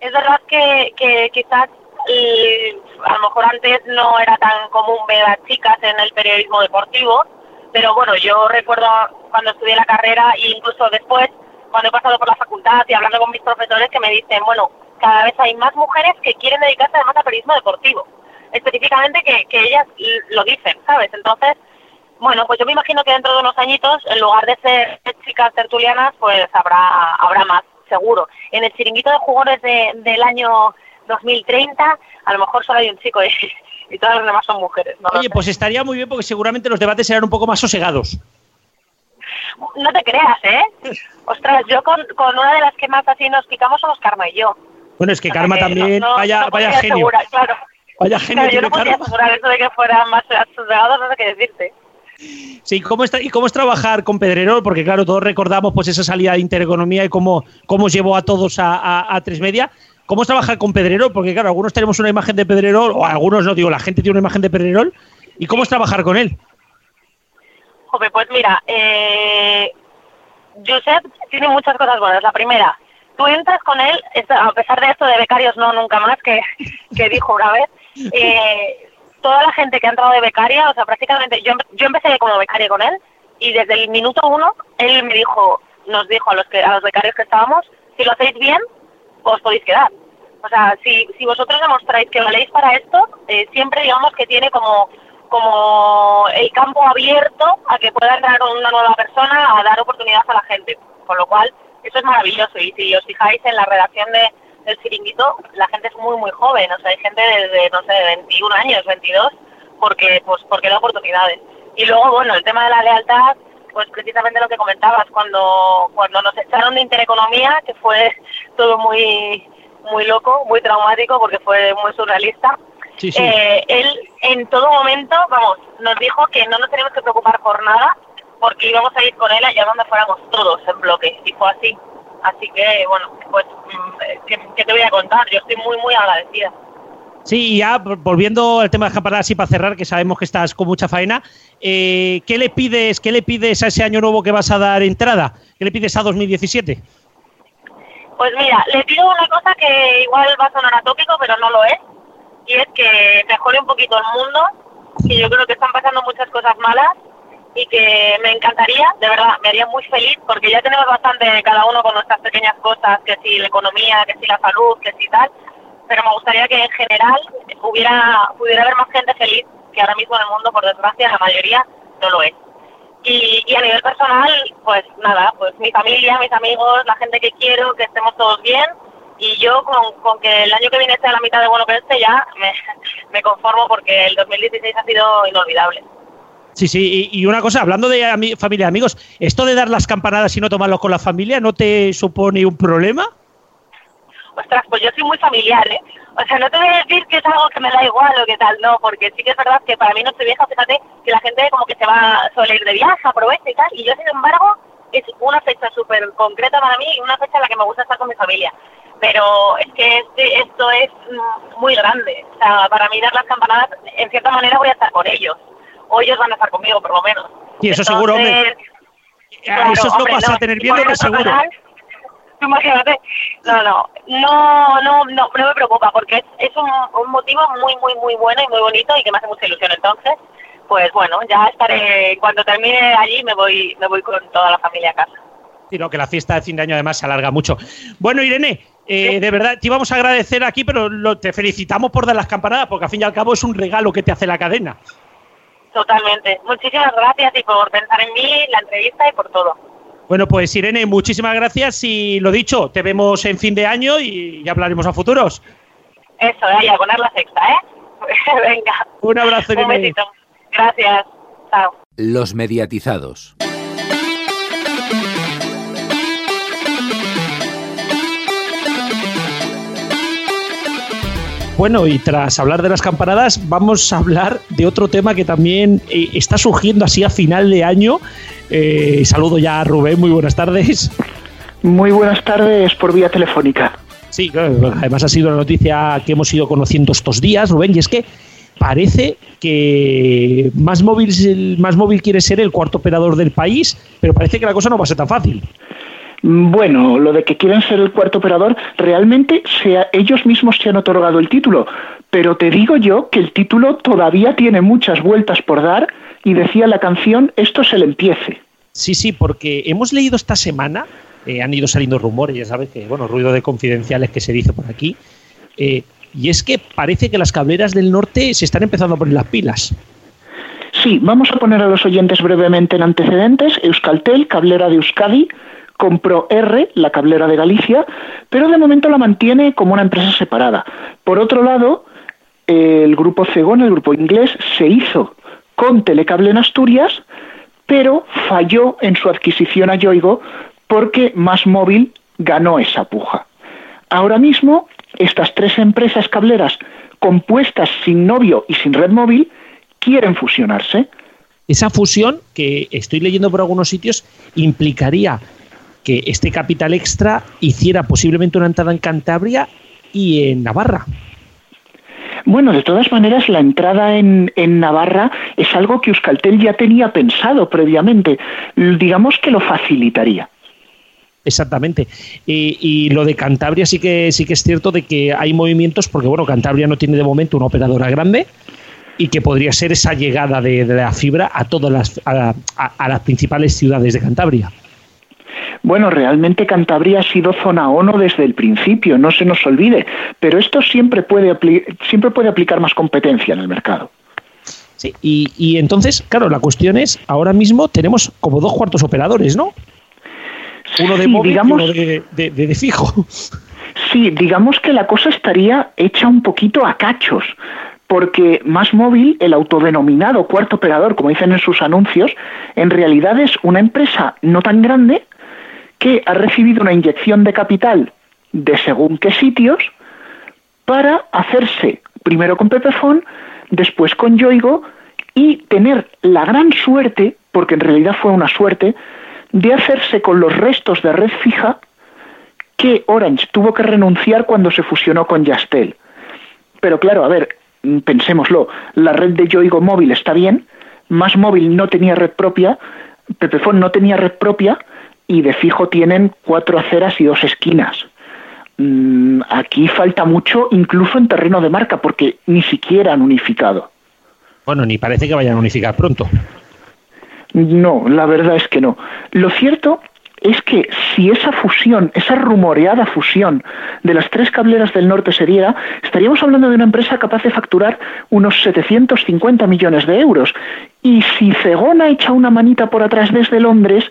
Es verdad que, que quizás eh, a lo mejor antes no era tan común ver a chicas en el periodismo deportivo, pero bueno, yo recuerdo cuando estudié la carrera e incluso después, cuando he pasado por la facultad y hablando con mis profesores que me dicen, bueno, cada vez hay más mujeres que quieren dedicarse además al periodismo deportivo. Específicamente que, que ellas lo dicen, ¿sabes? Entonces, bueno, pues yo me imagino que dentro de unos añitos, en lugar de ser chicas tertulianas, pues habrá habrá más, seguro. En el chiringuito de jugadores de- del año 2030, a lo mejor solo hay un chico y, y todas las demás son mujeres. No, Oye, pues estaría muy bien porque seguramente los debates serán un poco más sosegados. no te creas, ¿eh? Ostras, yo con, con una de las que más así nos picamos somos Karma y yo. Bueno, es que O sea Karma que también, no- vaya, no vaya genio. asegurar, claro. Vaya genio Claro, yo no Karma. asegurar eso de que fueran más no sé qué decirte. Sí, ¿cómo está, ¿y cómo es trabajar con Pedrerol? Porque claro, todos recordamos pues esa salida de Intereconomía y cómo, cómo llevó a todos a, a, a Tres Media. ¿Cómo es trabajar con Pedrerol? Porque claro, algunos tenemos una imagen de Pedrerol, o algunos no, digo, la gente tiene una imagen de Pedrerol. ¿Y cómo es trabajar con él? Joder, pues mira, eh, Josep tiene muchas cosas buenas. La primera, tú entras con él, a pesar de esto de becarios no nunca más, que, que dijo una vez, eh, toda la gente que ha entrado de becaria, o sea, prácticamente, yo, yo empecé como becaria con él y desde el minuto uno él me dijo, nos dijo a los, que, a los becarios que estábamos, si lo hacéis bien, os podéis quedar. O sea, si, si vosotros demostráis que valéis para esto, eh, siempre digamos que tiene como, como el campo abierto a que pueda entrar una nueva persona a dar oportunidad a la gente. Con lo cual, eso es maravilloso. Y si os fijáis en la redacción de, del chiringuito, la gente es muy, muy joven. O sea, hay gente desde, no sé, de 21 años, 22, porque, pues, porque da oportunidades. Y luego, bueno, el tema de la lealtad, pues precisamente lo que comentabas, cuando, cuando nos echaron de Intereconomía, que fue todo muy, muy loco, muy traumático, porque fue muy surrealista. Sí, sí. Eh, él en todo momento, vamos, nos dijo que no nos teníamos que preocupar por nada, porque íbamos a ir con él allá donde fuéramos todos en bloque, y fue así. Así que, bueno, pues, mm, ¿qué, qué te voy a contar? Yo estoy muy, muy agradecida. Sí, y ya vol- volviendo al tema de escapar así para cerrar, que sabemos que estás con mucha faena, eh, ¿qué le pides, qué le pides a ese año nuevo que vas a dar entrada? ¿Qué le pides a 2017? Pues mira, le pido una cosa que igual va a sonar atópico, pero no lo es, y es que mejore un poquito el mundo, que yo creo que están pasando muchas cosas malas y que me encantaría, de verdad, me haría muy feliz, porque ya tenemos bastante cada uno con nuestras pequeñas cosas, que si la economía, que si la salud, que si tal, pero me gustaría que en general hubiera pudiera haber más gente feliz, que ahora mismo en el mundo, por desgracia, la mayoría no lo es. Y, y a nivel personal, pues nada, pues mi familia, mis amigos, la gente que quiero, que estemos todos bien. Y yo con, con que el año que viene sea la mitad de bueno que este, ya me, me conformo porque el 2016 ha sido inolvidable. Sí, sí, y, una cosa, hablando de familia y amigos, ¿esto de dar las campanadas y no tomarlo con la familia no te supone un problema? Ostras, pues yo soy muy familiar, ¿eh? O sea, no te voy a decir que es algo que me da igual o qué tal, no, porque sí que es verdad que para mí no estoy vieja, fíjate que la gente como que se va a ir de viaje, aprovecha y tal, y yo sin embargo es una fecha súper concreta para mí y una fecha en la que me gusta estar con mi familia. Pero es que este, esto es mm, muy grande. O sea, para mí dar las campanadas, en cierta manera voy a estar con ellos. O ellos van a estar conmigo, por lo menos. Y eso seguro, hombre. eso es lo que vas a tener que seguro. Imagínate. No, no, no, no, no, no me preocupa porque es, es un, un motivo muy, muy, muy bueno y muy bonito y que me hace mucha ilusión. Entonces, pues bueno, ya estaré, cuando termine allí me voy, me voy con toda la familia a casa. Sino que la fiesta de fin de año además se alarga mucho. Bueno, Irene, eh, de verdad, te íbamos a agradecer aquí, pero te felicitamos por dar las campanadas, porque al fin y al cabo es un regalo que te hace la cadena. Totalmente. Muchísimas gracias y por pensar en mí, la entrevista y por todo. Bueno, pues Irene, muchísimas gracias y lo dicho, te vemos en fin de año y ya hablaremos a futuros. Eso, y a poner la sexta, ¿eh? Venga. Un abrazo, Irene. Un besito. Gracias. Chao. Los mediatizados. Bueno, y tras hablar de las campanadas, vamos a hablar de otro tema que también eh, está surgiendo así a final de año. Eh, saludo ya a Rubén, muy buenas tardes. Muy buenas tardes por vía telefónica. Sí, además ha sido la noticia que hemos ido conociendo estos días, Rubén, y es que parece que más móvil, más móvil quiere ser el cuarto operador del país, pero parece que la cosa no va a ser tan fácil. Bueno, lo de que quieren ser el cuarto operador, realmente ellos mismos se han otorgado el título, pero te digo yo que el título todavía tiene muchas vueltas por dar y decía la canción, esto es el empiece. Sí, sí, porque hemos leído esta semana, eh, han ido saliendo rumores, ya sabes que, bueno, ruido de confidenciales que se dice por aquí, eh, y es que parece que las cableras del norte se están empezando a poner las pilas. Sí, vamos a poner a los oyentes brevemente en antecedentes. Euskaltel, cablera de Euskadi, compró R, la cablera de Galicia, pero de momento la mantiene como una empresa separada. Por otro lado, el grupo Cegón, el grupo inglés, se hizo con Telecable en Asturias, pero falló en su adquisición a Yoigo porque Más Móvil ganó esa puja. Ahora mismo estas tres empresas cableras compuestas sin novio y sin red móvil quieren fusionarse. Esa fusión, que estoy leyendo por algunos sitios, implicaría que este capital extra hiciera posiblemente una entrada en Cantabria y en Navarra. Bueno, de todas maneras, la entrada en, en, Navarra es algo que Euskaltel ya tenía pensado previamente. Digamos que lo facilitaría. Exactamente. Y, lo de Cantabria sí que sí que es cierto de que hay movimientos, porque bueno, Cantabria no tiene de momento una operadora grande y que podría ser esa llegada de, la fibra a todas las a, las principales ciudades de Cantabria. Bueno, realmente Cantabria ha sido zona ONU desde el principio, no se nos olvide, pero esto siempre puede, siempre puede aplicar más competencia en el mercado. Sí, y, y entonces, claro, la cuestión es, ahora mismo tenemos como dos cuartos operadores, ¿no? Uno de móvil digamos, y uno de, fijo. Sí, digamos que la cosa estaría hecha un poquito a cachos, porque Más Móvil, el autodenominado cuarto operador, como dicen en sus anuncios, en realidad es una empresa no tan grande que ha recibido una inyección de capital de según qué sitios para hacerse primero con Pepefon, después con Yoigo y tener la gran suerte, porque en realidad fue una suerte, de hacerse con los restos de red fija que Orange tuvo que renunciar cuando se fusionó con Yastel. Pero claro, a ver, mm, pensémoslo, la red de Yoigo móvil está bien, Más móvil no tenía red propia, Pepefon no tenía red propia y de fijo tienen cuatro aceras y dos esquinas. Mm, aquí falta mucho, incluso en terreno de marca, porque ni siquiera han unificado. Bueno, ni parece que vayan a unificar pronto. No, la verdad es que no. Lo cierto es que si esa fusión, esa rumoreada fusión de las tres cableras del norte se diera, estaríamos hablando de una empresa capaz de facturar unos 750 millones de euros. Y si Cegona echa una manita por atrás desde Londres,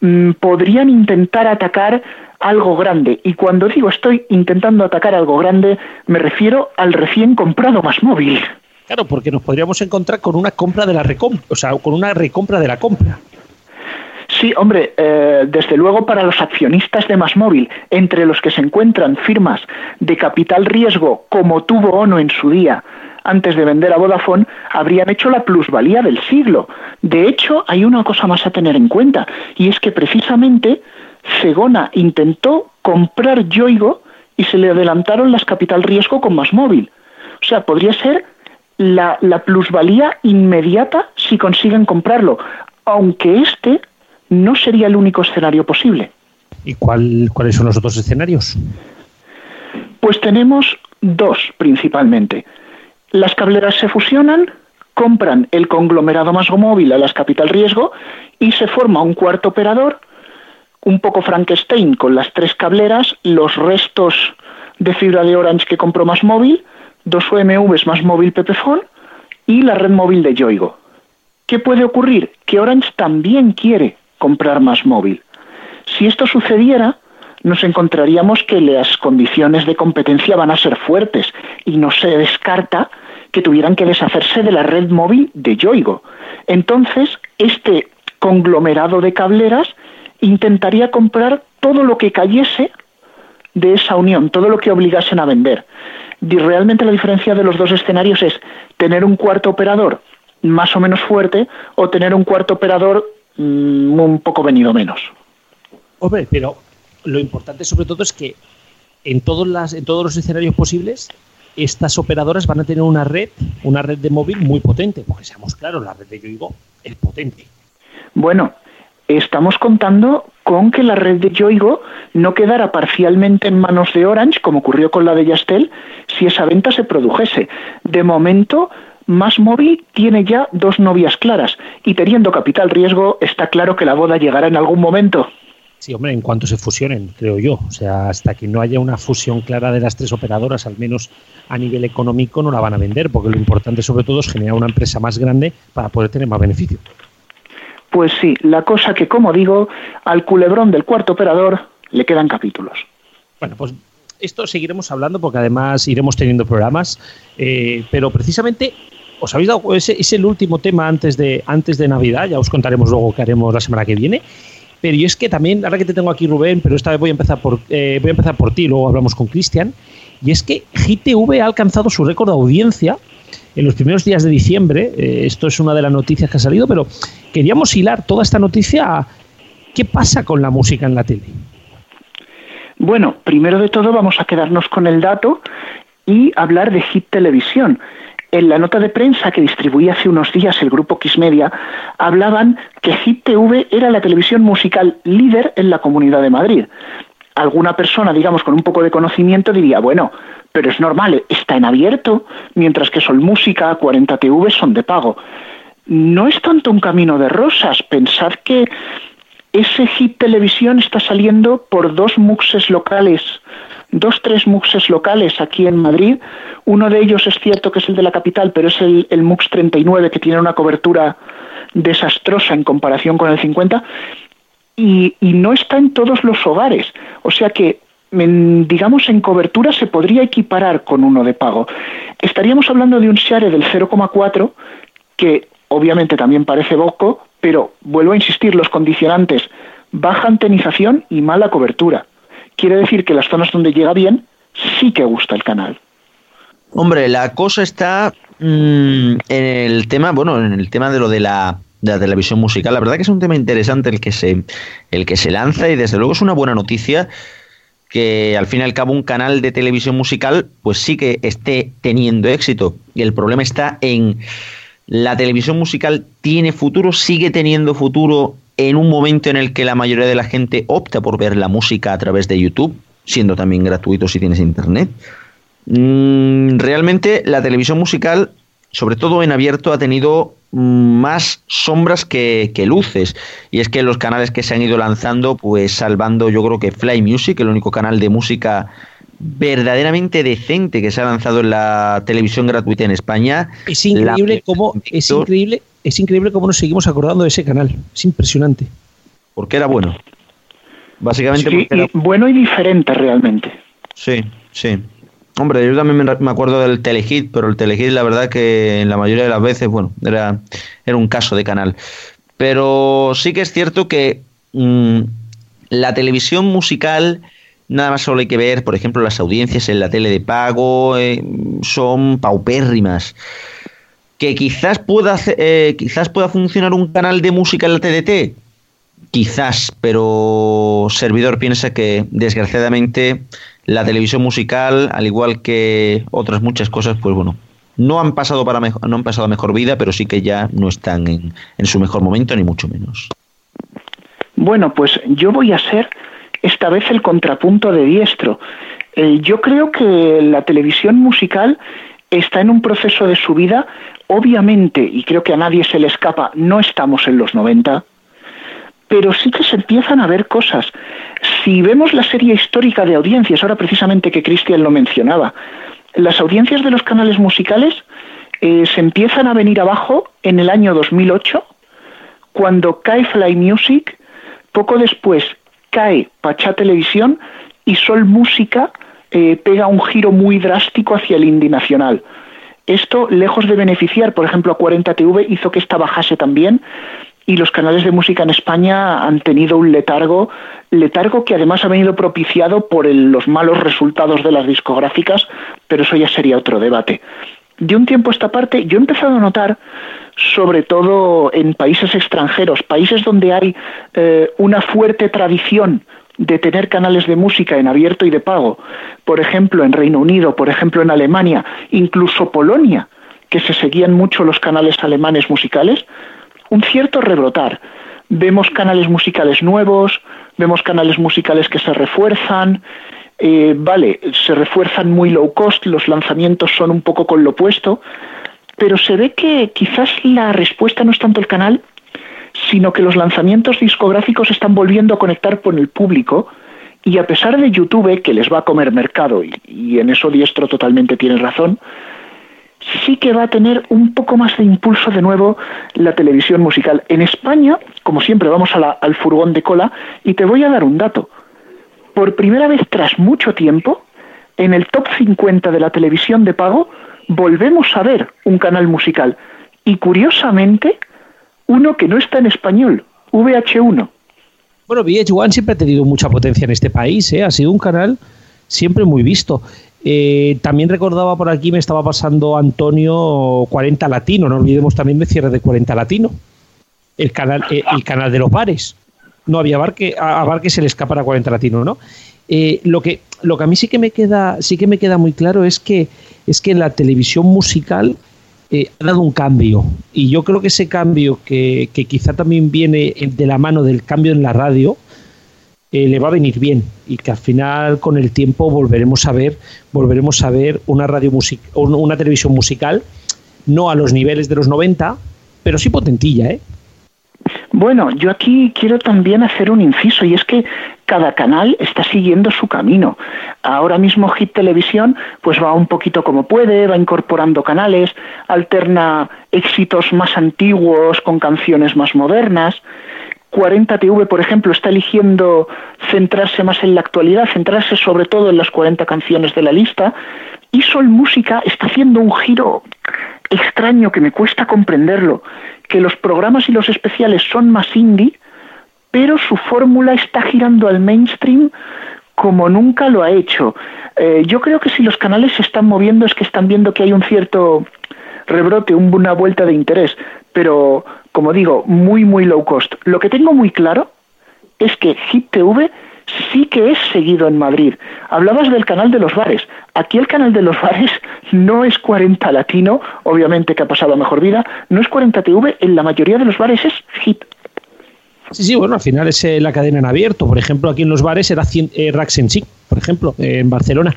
mm, podrían intentar atacar algo grande. Y cuando digo estoy intentando atacar algo grande, me refiero al recién comprado más móvil. Claro, porque nos podríamos encontrar con una compra de la recompra, o sea, con una recompra de la compra. Sí, hombre, eh, desde luego para los accionistas de Masmóvil, entre los que se encuentran firmas de capital riesgo como tuvo ONO en su día, antes de vender a Vodafone, habrían hecho la plusvalía del siglo. De hecho, hay una cosa más a tener en cuenta, y es que precisamente Segona intentó comprar Yoigo y se le adelantaron las capital riesgo con Masmóvil. O sea, podría ser la, la plusvalía inmediata si consiguen comprarlo, aunque este no sería el único escenario posible. ¿Y cuál, cuáles son los otros escenarios? Pues tenemos dos principalmente. Las cableras se fusionan, compran el conglomerado más móvil a las capital riesgo y se forma un cuarto operador, un poco Frankenstein con las tres cableras, los restos de fibra de Orange que compró más móvil, dos OMVs más móvil Pepefon y la red móvil de Yoigo. ¿Qué puede ocurrir? Que Orange también quiere comprar más móvil. Si esto sucediera, nos encontraríamos que las condiciones de competencia van a ser fuertes y no se descarta que tuvieran que deshacerse de la red móvil de Yoigo. Entonces, este conglomerado de cableras intentaría comprar todo lo que cayese de esa unión, todo lo que obligasen a vender. Y realmente la diferencia de los dos escenarios es tener un cuarto operador más o menos fuerte o tener un cuarto operador mm, un poco venido menos. Hombre, pero lo importante sobre todo es que en todos, las, en todos los escenarios posibles estas operadoras van a tener una red, una red de móvil muy potente, porque seamos claros, la red de Yoigo es potente. Bueno, estamos contando con que la red de Yoigo no quedara parcialmente en manos de Orange, como ocurrió con la de Yastel, si esa venta se produjese. De momento, Más Móvil tiene ya dos novias claras, y teniendo capital riesgo, está claro que la boda llegará en algún momento. Sí, hombre, en cuanto se fusionen, creo yo. O sea, hasta que no haya una fusión clara de las tres operadoras, al menos a nivel económico, no la van a vender, porque lo importante sobre todo es generar una empresa más grande para poder tener más beneficio. Pues sí, la cosa que, como digo, al culebrón del cuarto operador le quedan capítulos. Bueno, pues esto seguiremos hablando porque además iremos teniendo programas, eh, pero precisamente os habéis dado ese es el último tema antes de antes de Navidad, ya os contaremos luego qué haremos la semana que viene. Pero es que también, ahora que te tengo aquí Rubén, pero esta vez voy a empezar por eh, voy a empezar por ti, luego hablamos con Cristian, y es que GTV ha alcanzado su récord de audiencia en los primeros días de diciembre. Eh, esto es una de las noticias que ha salido, pero queríamos hilar toda esta noticia a qué pasa con la música en la tele. Bueno, primero de todo vamos a quedarnos con el dato y hablar de Hit Televisión. En la nota de prensa que distribuía hace unos días el grupo Xmedia, hablaban que Hit TV era la televisión musical líder en la Comunidad de Madrid. Alguna persona, digamos, con un poco de conocimiento diría, bueno, pero es normal, está en abierto, mientras que Sol Música, 40 TV son de pago. No es tanto un camino de rosas, pensad que ese hit televisión está saliendo por dos muxes locales, dos, tres muxes locales aquí en Madrid. Uno de ellos es cierto que es el de la capital, pero es el, el MUX 39 que tiene una cobertura desastrosa en comparación con el 50 y, no está en todos los hogares. O sea que digamos, en cobertura se podría equiparar con uno de pago. Estaríamos hablando de un share del 0,4 que obviamente también parece poco, pero vuelvo a insistir, los condicionantes, baja antenización y mala cobertura. Quiere decir que las zonas donde llega bien sí que gusta el canal. Hombre, la cosa está mmm, en el tema, bueno, en el tema de lo de la, de la televisión musical. La verdad que es un tema interesante el que se, el que se lanza y desde luego es una buena noticia que al fin y al cabo un canal de televisión musical pues sí que esté teniendo éxito. Y el problema está en la televisión musical tiene futuro, sigue teniendo futuro en un momento en el que la mayoría de la gente opta por ver la música a través de YouTube, siendo también gratuito si tienes internet. Mm, realmente la televisión musical, sobre todo en abierto, ha tenido más sombras que, que, luces. Y es que los canales que se han ido lanzando, pues salvando yo creo que Fly Music, el único canal de música verdaderamente decente que se ha lanzado en la televisión gratuita en España. Es increíble cómo es increíble, es increíble cómo nos seguimos acordando de ese canal. Es impresionante. Porque era bueno. Básicamente sí, era... bueno y diferente realmente. Sí, sí. Hombre, yo también me acuerdo del Telehit, pero el Telehit la verdad que en la mayoría de las veces, bueno, era, era un caso de canal. Pero sí que es cierto que mm, la televisión musical, nada más solo hay que ver, por ejemplo, las audiencias en la tele de pago eh, son paupérrimas. Que quizás pueda, eh, quizás pueda funcionar un canal de música en la TDT, quizás, pero Servidor piensa que desgraciadamente la televisión musical, al igual que otras muchas cosas, pues bueno, no han pasado para mejor, no han pasado mejor vida, pero sí que ya no están en, su mejor momento, ni mucho menos. Bueno, pues yo voy a ser esta vez el contrapunto de diestro. Eh, yo creo que la televisión musical está en un proceso de subida, obviamente, y creo que a nadie se le escapa, no estamos en los 90, pero sí que se empiezan a ver cosas. Si vemos la serie histórica de audiencias, ahora precisamente que Cristian lo mencionaba, las audiencias de los canales musicales eh, se empiezan a venir abajo en el año 2008, cuando cae Fly Music, poco después cae Pachá Televisión y Sol Música eh, pega un giro muy drástico hacia el indie nacional. Esto, lejos de beneficiar, por ejemplo, a 40TV, hizo que esta bajase también y los canales de música en España han tenido un letargo, letargo que además ha venido propiciado por los malos resultados de las discográficas, pero eso ya sería otro debate. De un tiempo a esta parte, yo he empezado a notar, sobre todo en países extranjeros, países donde hay eh, una fuerte tradición de tener canales de música en abierto y de pago, por ejemplo en Reino Unido, por ejemplo en Alemania, incluso Polonia, que se seguían mucho los canales alemanes musicales, un cierto rebrotar. Vemos canales musicales nuevos, vemos canales musicales que se refuerzan, eh, vale, se refuerzan muy low cost, los lanzamientos son un poco con lo opuesto, pero se ve que quizás la respuesta no es tanto el canal, sino que los lanzamientos discográficos están volviendo a conectar con el público y a pesar de YouTube, que les va a comer mercado, y, en eso Diestro totalmente tiene razón, sí que va a tener un poco más de impulso de nuevo la televisión musical. En España, como siempre, vamos al furgón de cola y te voy a dar un dato. Por primera vez tras mucho tiempo, en el top 50 de la televisión de pago, volvemos a ver un canal musical. Y curiosamente, uno que no está en español, VH1. Bueno, VH1 siempre ha tenido mucha potencia en este país, ¿eh? ha sido un canal siempre muy visto. Eh, también recordaba por aquí, me estaba pasando Antonio 40 Latino, no olvidemos también de cierre de 40 Latino, el canal, eh, el canal de los bares. No había bar que, a, bar que se le escapara 40 Latino, ¿no? Eh, lo, que, lo que a mí sí que me queda, sí que me queda muy claro es que, es que la televisión musical ha dado un cambio. Y yo creo que ese cambio, que, que quizá también viene de la mano del cambio en la radio, eh, le va a venir bien y que al final con el tiempo volveremos a ver volveremos a ver una radio una televisión musical no a los niveles de los 90 pero sí potentilla ¿eh? Bueno, yo aquí quiero también hacer un inciso y es que cada canal está siguiendo su camino. Ahora mismo Hit Televisión pues va un poquito como puede, va incorporando canales, alterna éxitos más antiguos con canciones más modernas. 40 TV, por ejemplo, está eligiendo centrarse más en la actualidad, centrarse sobre todo en las 40 canciones de la lista, y Sol Música está haciendo un giro extraño que me cuesta comprenderlo, que los programas y los especiales son más indie, pero su fórmula está girando al mainstream como nunca lo ha hecho. Eh, yo creo que si los canales se están moviendo es que están viendo que hay un cierto rebrote, una vuelta de interés, pero como digo, muy, muy low cost. Lo que tengo muy claro es que Hit TV sí que es seguido en Madrid. Hablabas del canal de los bares. Aquí el canal de los bares no es 40 latino, obviamente que ha pasado a mejor vida, no es 40 TV, en la mayoría de los bares es Hit. Sí, sí, bueno, al final es eh, la cadena en abierto. Por ejemplo, aquí en los bares era eh, Rax en sí, por ejemplo, en Barcelona.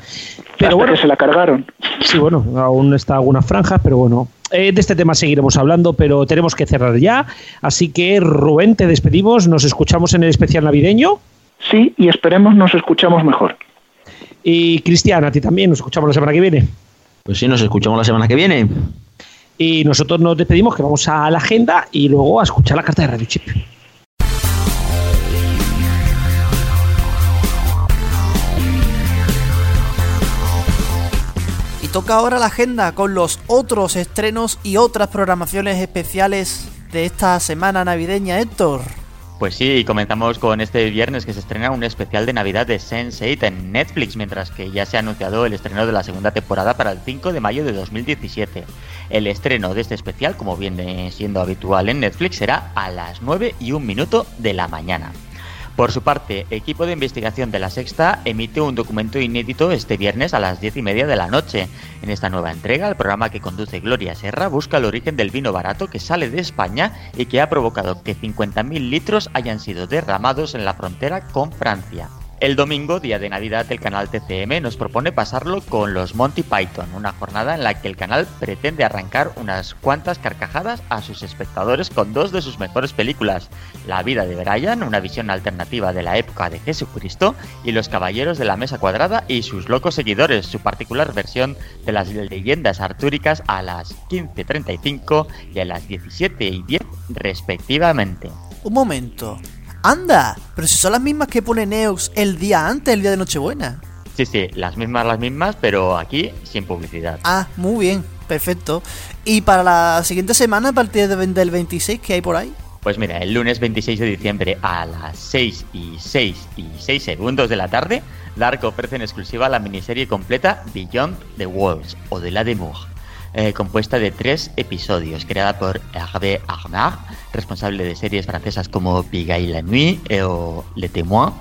Pero bueno, que se la cargaron. Sí, bueno, aún está algunas franjas, pero bueno, eh, de este tema seguiremos hablando, pero tenemos que cerrar ya. Así que, Rubén, te despedimos. Nos escuchamos en el especial navideño. Sí, y esperemos nos escuchamos mejor. Y Cristian, a ti también. Nos escuchamos la semana que viene. Pues sí, nos escuchamos la semana que viene. Y nosotros nos despedimos, que vamos a la agenda y luego a escuchar la carta de Radio Chip. toca ahora la agenda con los otros estrenos y otras programaciones especiales de esta semana navideña, Héctor. Pues sí, comenzamos con este viernes que se estrena un especial de Navidad de Sense8 en Netflix, mientras que ya se ha anunciado el estreno de la segunda temporada para el 5 de mayo de 2017. El estreno de este especial, como viene siendo habitual en Netflix, será a las 9 y un minuto de la mañana. Por su parte, equipo de investigación de la Sexta emite un documento inédito este viernes a las 10 y media de la noche. En esta nueva entrega, el programa que conduce Gloria Serra busca el origen del vino barato que sale de España y que ha provocado que 50.000 litros hayan sido derramados en la frontera con Francia. El domingo, día de Navidad, el canal TCM nos propone pasarlo con los Monty Python, una jornada en la que el canal pretende arrancar unas cuantas carcajadas a sus espectadores con dos de sus mejores películas, La vida de Brian, una visión alternativa de la época de Jesucristo, y Los Caballeros de la Mesa Cuadrada y sus locos seguidores, su particular versión de las leyendas artúricas a las 15.35 y a las 17 y 10 respectivamente. Un momento, Anda, pero si son las mismas que pone Neox el día antes, el día de Nochebuena. Sí, sí, las mismas, las mismas, pero aquí sin publicidad. Ah, muy bien, perfecto. ¿Y para la siguiente semana, a partir del 26, qué hay por ahí? Pues mira, el lunes 26 de diciembre a las 6 y 6 y 6 segundos de la tarde, Dark ofrece en exclusiva la miniserie completa Beyond the Walls o de la Demour eh, compuesta de tres episodios, creada por Hervé Armard, responsable de series francesas como Pigaille la Nuit o Le Témoin.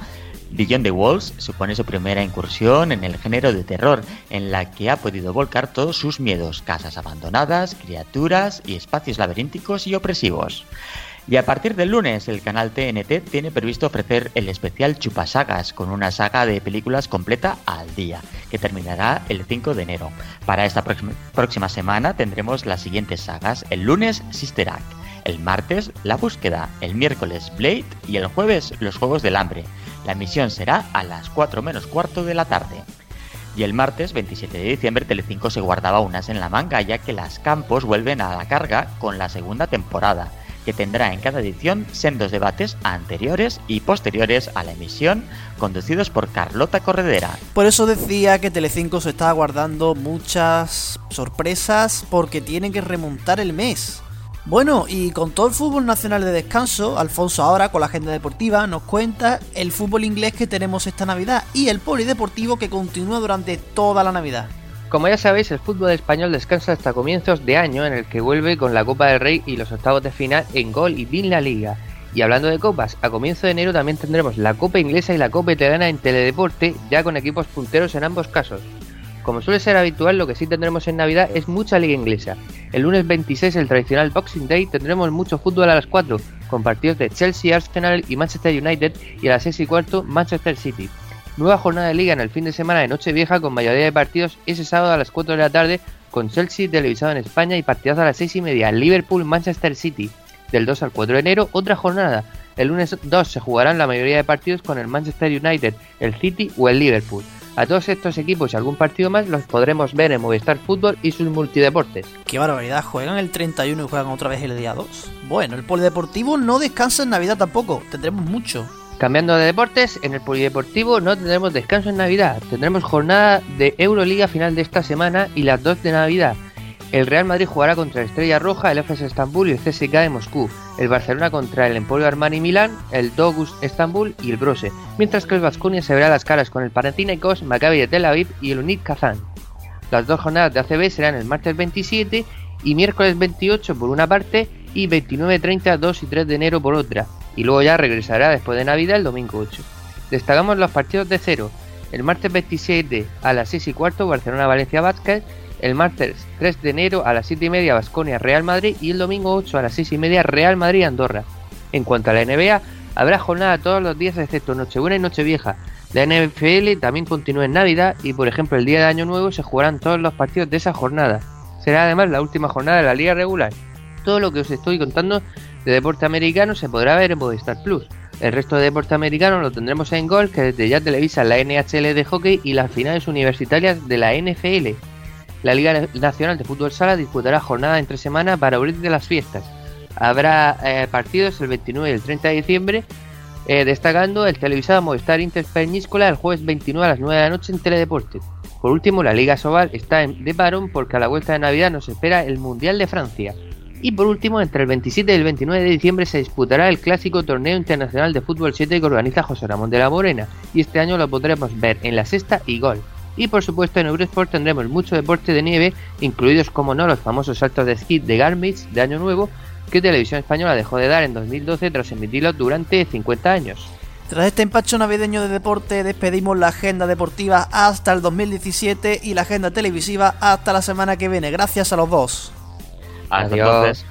Beyond the Walls supone su primera incursión en el género de terror, en la que ha podido volcar todos sus miedos, casas abandonadas, criaturas y espacios laberínticos y opresivos. Y a partir del lunes, el canal TNT tiene previsto ofrecer el especial Chupasagas con una saga de películas completa al día, que terminará el 5 de enero. Para esta próxima semana tendremos las siguientes sagas: el lunes Sister Act, el martes La Búsqueda, el miércoles Blade y el jueves Los Juegos del Hambre. La emisión será a las 4 menos cuarto de la tarde. Y el martes 27 de diciembre Telecinco se guardaba unas en la manga ya que las Campos vuelven a la carga con la segunda temporada que tendrá en cada edición sendos debates anteriores y posteriores a la emisión, conducidos por Carlota Corredera. Por eso decía que Telecinco se está guardando muchas sorpresas porque tiene que remontar el mes. Bueno, y con todo el fútbol nacional de descanso, Alfonso ahora con la agenda deportiva nos cuenta el fútbol inglés que tenemos esta Navidad y el polideportivo que continúa durante toda la Navidad. Como ya sabéis, el fútbol español descansa hasta comienzos de año en el que vuelve con la Copa del Rey y los octavos de final en Gol y BIN La Liga. Y hablando de copas, a comienzo de enero también tendremos la Copa Inglesa y la Copa Italiana en Teledeporte, ya con equipos punteros en ambos casos. Como suele ser habitual, lo que sí tendremos en Navidad es mucha liga inglesa. El lunes 26, el tradicional Boxing Day, tendremos mucho fútbol a las 4, con partidos de Chelsea, Arsenal y Manchester United, y a las 6 y cuarto, Manchester City. Nueva jornada de liga en el fin de semana de Nochevieja con mayoría de partidos ese sábado a las 4 de la tarde con Chelsea televisado en España y partidos a las 6 y media Liverpool-Manchester City. Del 2 al 4 de enero otra jornada. El lunes 2 se jugarán la mayoría de partidos con el Manchester United, el City o el Liverpool. A todos estos equipos y algún partido más los podremos ver en Movistar Fútbol y sus multideportes. ¡Qué barbaridad! ¿Juegan el 31 y juegan otra vez el día 2? Bueno, el polideportivo no descansa en Navidad tampoco, tendremos mucho. Cambiando de deportes, en el Polideportivo no tendremos descanso en Navidad, tendremos jornada de Euroliga final de esta semana y las dos de Navidad. El Real Madrid jugará contra el Estrella Roja, el FS Estambul y el CSK de Moscú. El Barcelona contra el Emporio Armani Milán, el Dogus Estambul y el Brose. Mientras que el Vasconia se verá las caras con el Panathinaikos, Maccabi de Tel Aviv y el Unit Kazán. Las dos jornadas de ACB serán el martes 27 y miércoles 28 por una parte y 29, 30, 2 y 3 de enero por otra y luego ya regresará después de Navidad el domingo 8. Destacamos los partidos de cero. El martes 27 a las 6 y cuarto Barcelona-Valencia Vázquez, el martes 3 de enero a las 7 y media Basconia-Real Madrid y el domingo 8 a las 6 y media Real Madrid-Andorra. En cuanto a la NBA, habrá jornada todos los días excepto Nochebuena y Nochevieja. La NFL también continúa en Navidad y por ejemplo el día de Año Nuevo se jugarán todos los partidos de esa jornada. Será además la última jornada de la liga regular. Todo lo que os estoy contando de deporte americano se podrá ver en Movistar Plus. El resto de deporte americano lo tendremos en Gol, que desde ya televisa la NHL de hockey y las finales universitarias de la NFL. La Liga Nacional de Fútbol Sala disputará jornada entre semana para abrir de las fiestas. Habrá eh, partidos el 29 y el 30 de diciembre, eh, destacando el televisado Movistar Inter el jueves 29 a las 9 de la noche en Teledeporte. Por último, la Liga Sobal está en, de parón porque a la vuelta de Navidad nos espera el Mundial de Francia. Y por último, entre el 27 y el 29 de diciembre se disputará el clásico torneo internacional de fútbol 7 que organiza José Ramón de la Morena, y este año lo podremos ver en la sexta y gol. Y por supuesto en Eurosport tendremos mucho deporte de nieve, incluidos como no los famosos saltos de esquí de Garmisch de Año Nuevo, que Televisión Española dejó de dar en 2012 tras emitirlo durante 50 años. Tras este empacho navideño de deporte, despedimos la agenda deportiva hasta el 2017 y la agenda televisiva hasta la semana que viene. Gracias a los dos. Hasta Adiós. entonces.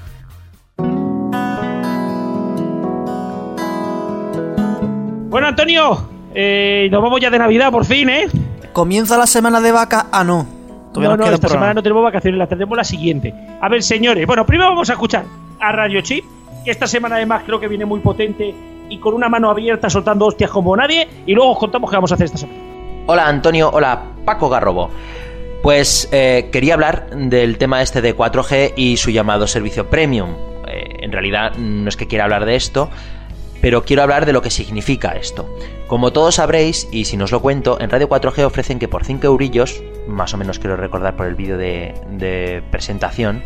Bueno, Antonio, eh, nos vamos ya de Navidad por fin, ¿eh? Comienza la semana de vaca. Ah, no. Todavía no, no, queda esta semana no tenemos vacaciones, la tendremos la siguiente. A ver, señores, bueno, primero vamos a escuchar a Radio Chip, que esta semana además creo que viene muy potente y con una mano abierta soltando hostias como nadie, y luego os contamos qué vamos a hacer esta semana. Hola Antonio, hola Paco Garrobo. Pues eh, quería hablar del tema este de 4G y su llamado servicio premium. Eh, en realidad no es que quiera hablar de esto, pero quiero hablar de lo que significa esto. Como todos sabréis, y si no os lo cuento, en Radio 4G ofrecen que por 5 eurillos, más o menos quiero recordar por el vídeo de, de presentación,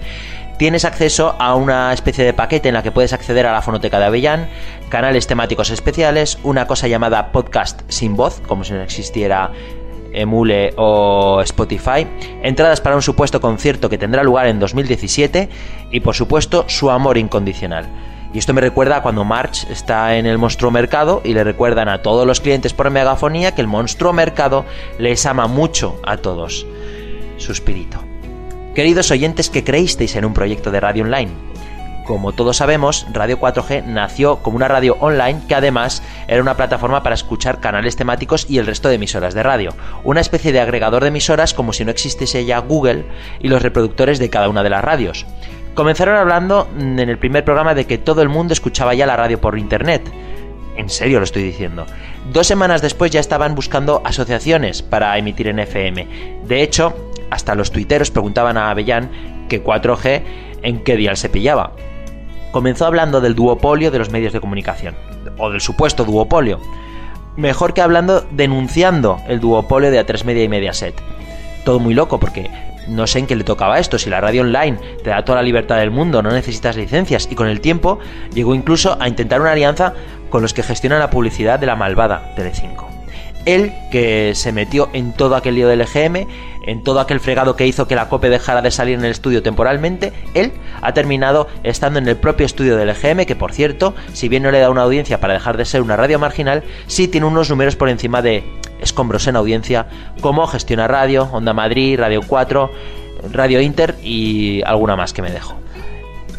tienes acceso a una especie de paquete en la que puedes acceder a la fonoteca de Avellán, canales temáticos especiales, una cosa llamada podcast sin voz, como si no existiera Emule o Spotify, entradas para un supuesto concierto que tendrá lugar en 2017 y por supuesto su amor incondicional. Y esto me recuerda a cuando March está en el monstruo mercado y le recuerdan a todos los clientes por megafonía que el monstruo mercado les ama mucho a todos. Suspirito. Queridos oyentes que creísteis en un proyecto de radio online, como todos sabemos, Radio 4G nació como una radio online que además era una plataforma para escuchar canales temáticos y el resto de emisoras de radio, una especie de agregador de emisoras como si no existiese ya Google y los reproductores de cada una de las radios. Comenzaron hablando en el primer programa de que todo el mundo escuchaba ya la radio por internet. En serio lo estoy diciendo. Dos semanas después ya estaban buscando asociaciones para emitir en FM. De hecho, hasta los tuiteros preguntaban a Avellán que 4G en qué dial se pillaba. Comenzó hablando del duopolio de los medios de comunicación, o del supuesto duopolio. Mejor que hablando, denunciando el duopolio de A3 Media y Mediaset. Todo muy loco porque no sé en qué le tocaba esto, si la radio online te da toda la libertad del mundo, no necesitas licencias, y con el tiempo llegó incluso a intentar una alianza con los que gestionan la publicidad de la malvada Telecinco. Él, que se metió en todo aquel lío del EGM, en todo aquel fregado que hizo que la COPE dejara de salir en el estudio temporalmente, él ha terminado estando en el propio estudio del EGM, que por cierto, si bien no le da una audiencia para dejar de ser una radio marginal, sí tiene unos números por encima de escombros en audiencia, como Gestiona Radio, Onda Madrid, Radio 4, Radio Inter y alguna más que me dejo.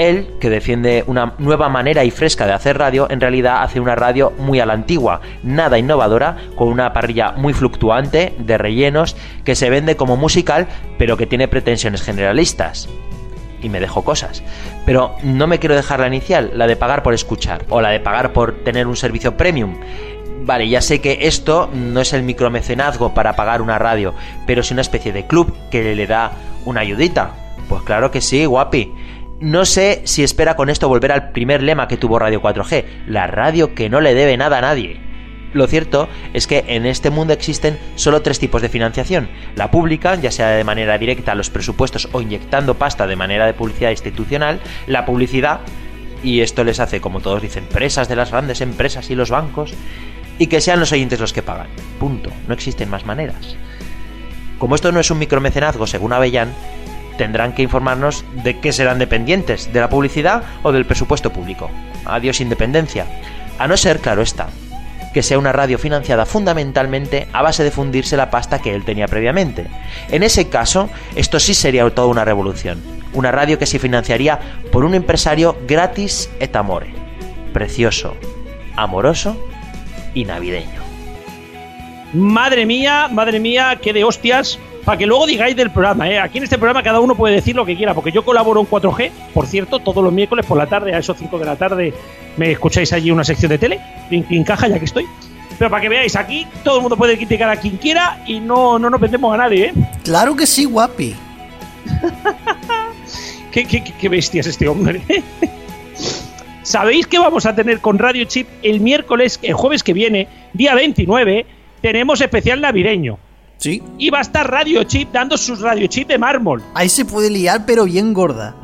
Él, que defiende una nueva manera y fresca de hacer radio, en realidad hace una radio muy a la antigua, nada innovadora, con una parrilla muy fluctuante, de rellenos, que se vende como musical, pero que tiene pretensiones generalistas. Y me dejo cosas. Pero no me quiero dejar la inicial, la de pagar por escuchar, o la de pagar por tener un servicio premium. Vale, ya sé que esto no es el micromecenazgo para pagar una radio, pero es una especie de club que le da una ayudita. Pues claro que sí, guapi. No sé si espera con esto volver al primer lema que tuvo Radio 4G, la radio que no le debe nada a nadie. Lo cierto es que en este mundo existen solo tres tipos de financiación. La pública, ya sea de manera directa a los presupuestos o inyectando pasta de manera de publicidad institucional. La publicidad, y esto les hace, como todos dicen, presas de las grandes empresas y los bancos. Y que sean los oyentes los que pagan. Punto. No existen más maneras. Como esto no es un micromecenazgo, según Avellán, tendrán que informarnos de qué serán dependientes, de la publicidad o del presupuesto público. Adiós independencia. A no ser, claro está, que sea una radio financiada fundamentalmente a base de fundirse la pasta que él tenía previamente. En ese caso, esto sí sería toda una revolución. Una radio que se financiaría por un empresario gratis et amore. Precioso, amoroso y navideño. Madre mía, madre mía, qué de hostias. Para que luego digáis del programa, ¿eh? Aquí en este programa cada uno puede decir lo que quiera, porque yo colaboro en 4G, por cierto, todos los miércoles por la tarde, a esos 5 de la tarde, me escucháis allí una sección de tele, en, caja ya que estoy. Pero para que veáis, aquí todo el mundo puede criticar a quien quiera y no, no nos vendemos a nadie, ¿eh? Claro que sí, guapi. ¿Qué, qué, qué- qué bestia es este hombre? ¿Sabéis que vamos a tener con Radio Chip el miércoles, el jueves que viene, día 29? Tenemos especial navideño. Sí. Y va a estar Radio Chip dando sus Radio Chip de mármol. Ahí se puede liar, pero bien gorda.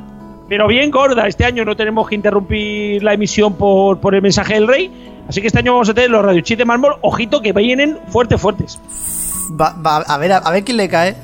Pero bien gorda. Este año no tenemos que interrumpir la emisión por, por el mensaje del rey. Así que este año vamos a tener los Radio Chip de mármol. Ojito que vienen fuertes, fuertes. Va, va- a ver, a, a ver quién le cae.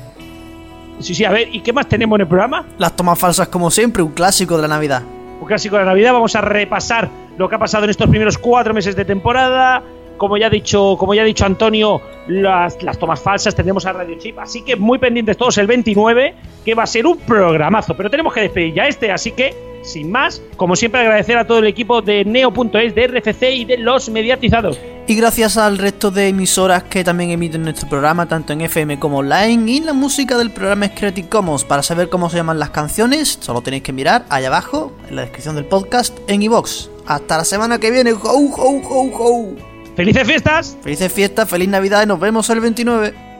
Sí, sí, a ver, ¿y qué más tenemos en el programa? Las tomas falsas como siempre, un clásico de la Navidad. un clásico de la Navidad. Vamos a repasar lo que ha pasado en estos primeros cuatro meses de temporada. Como ya ha dicho, como ya ha dicho Antonio, las, las tomas falsas tendremos a Radio Chip. Así que muy pendientes todos el 29, que va a ser un programazo. Pero tenemos que despedir ya este, así que, sin más, como siempre, agradecer a todo el equipo de Neo.es, de RFC y de los mediatizados. Y gracias al resto de emisoras que también emiten nuestro programa, tanto en FM como online, y la música del programa es Creative Commons. Para saber cómo se llaman las canciones, solo tenéis que mirar allá abajo, en la descripción del podcast, en iVox. Hasta la semana que viene. ¡Ho, ho, ho, ho! ¡Felices fiestas! Felices fiestas, feliz Navidad y nos vemos el 29.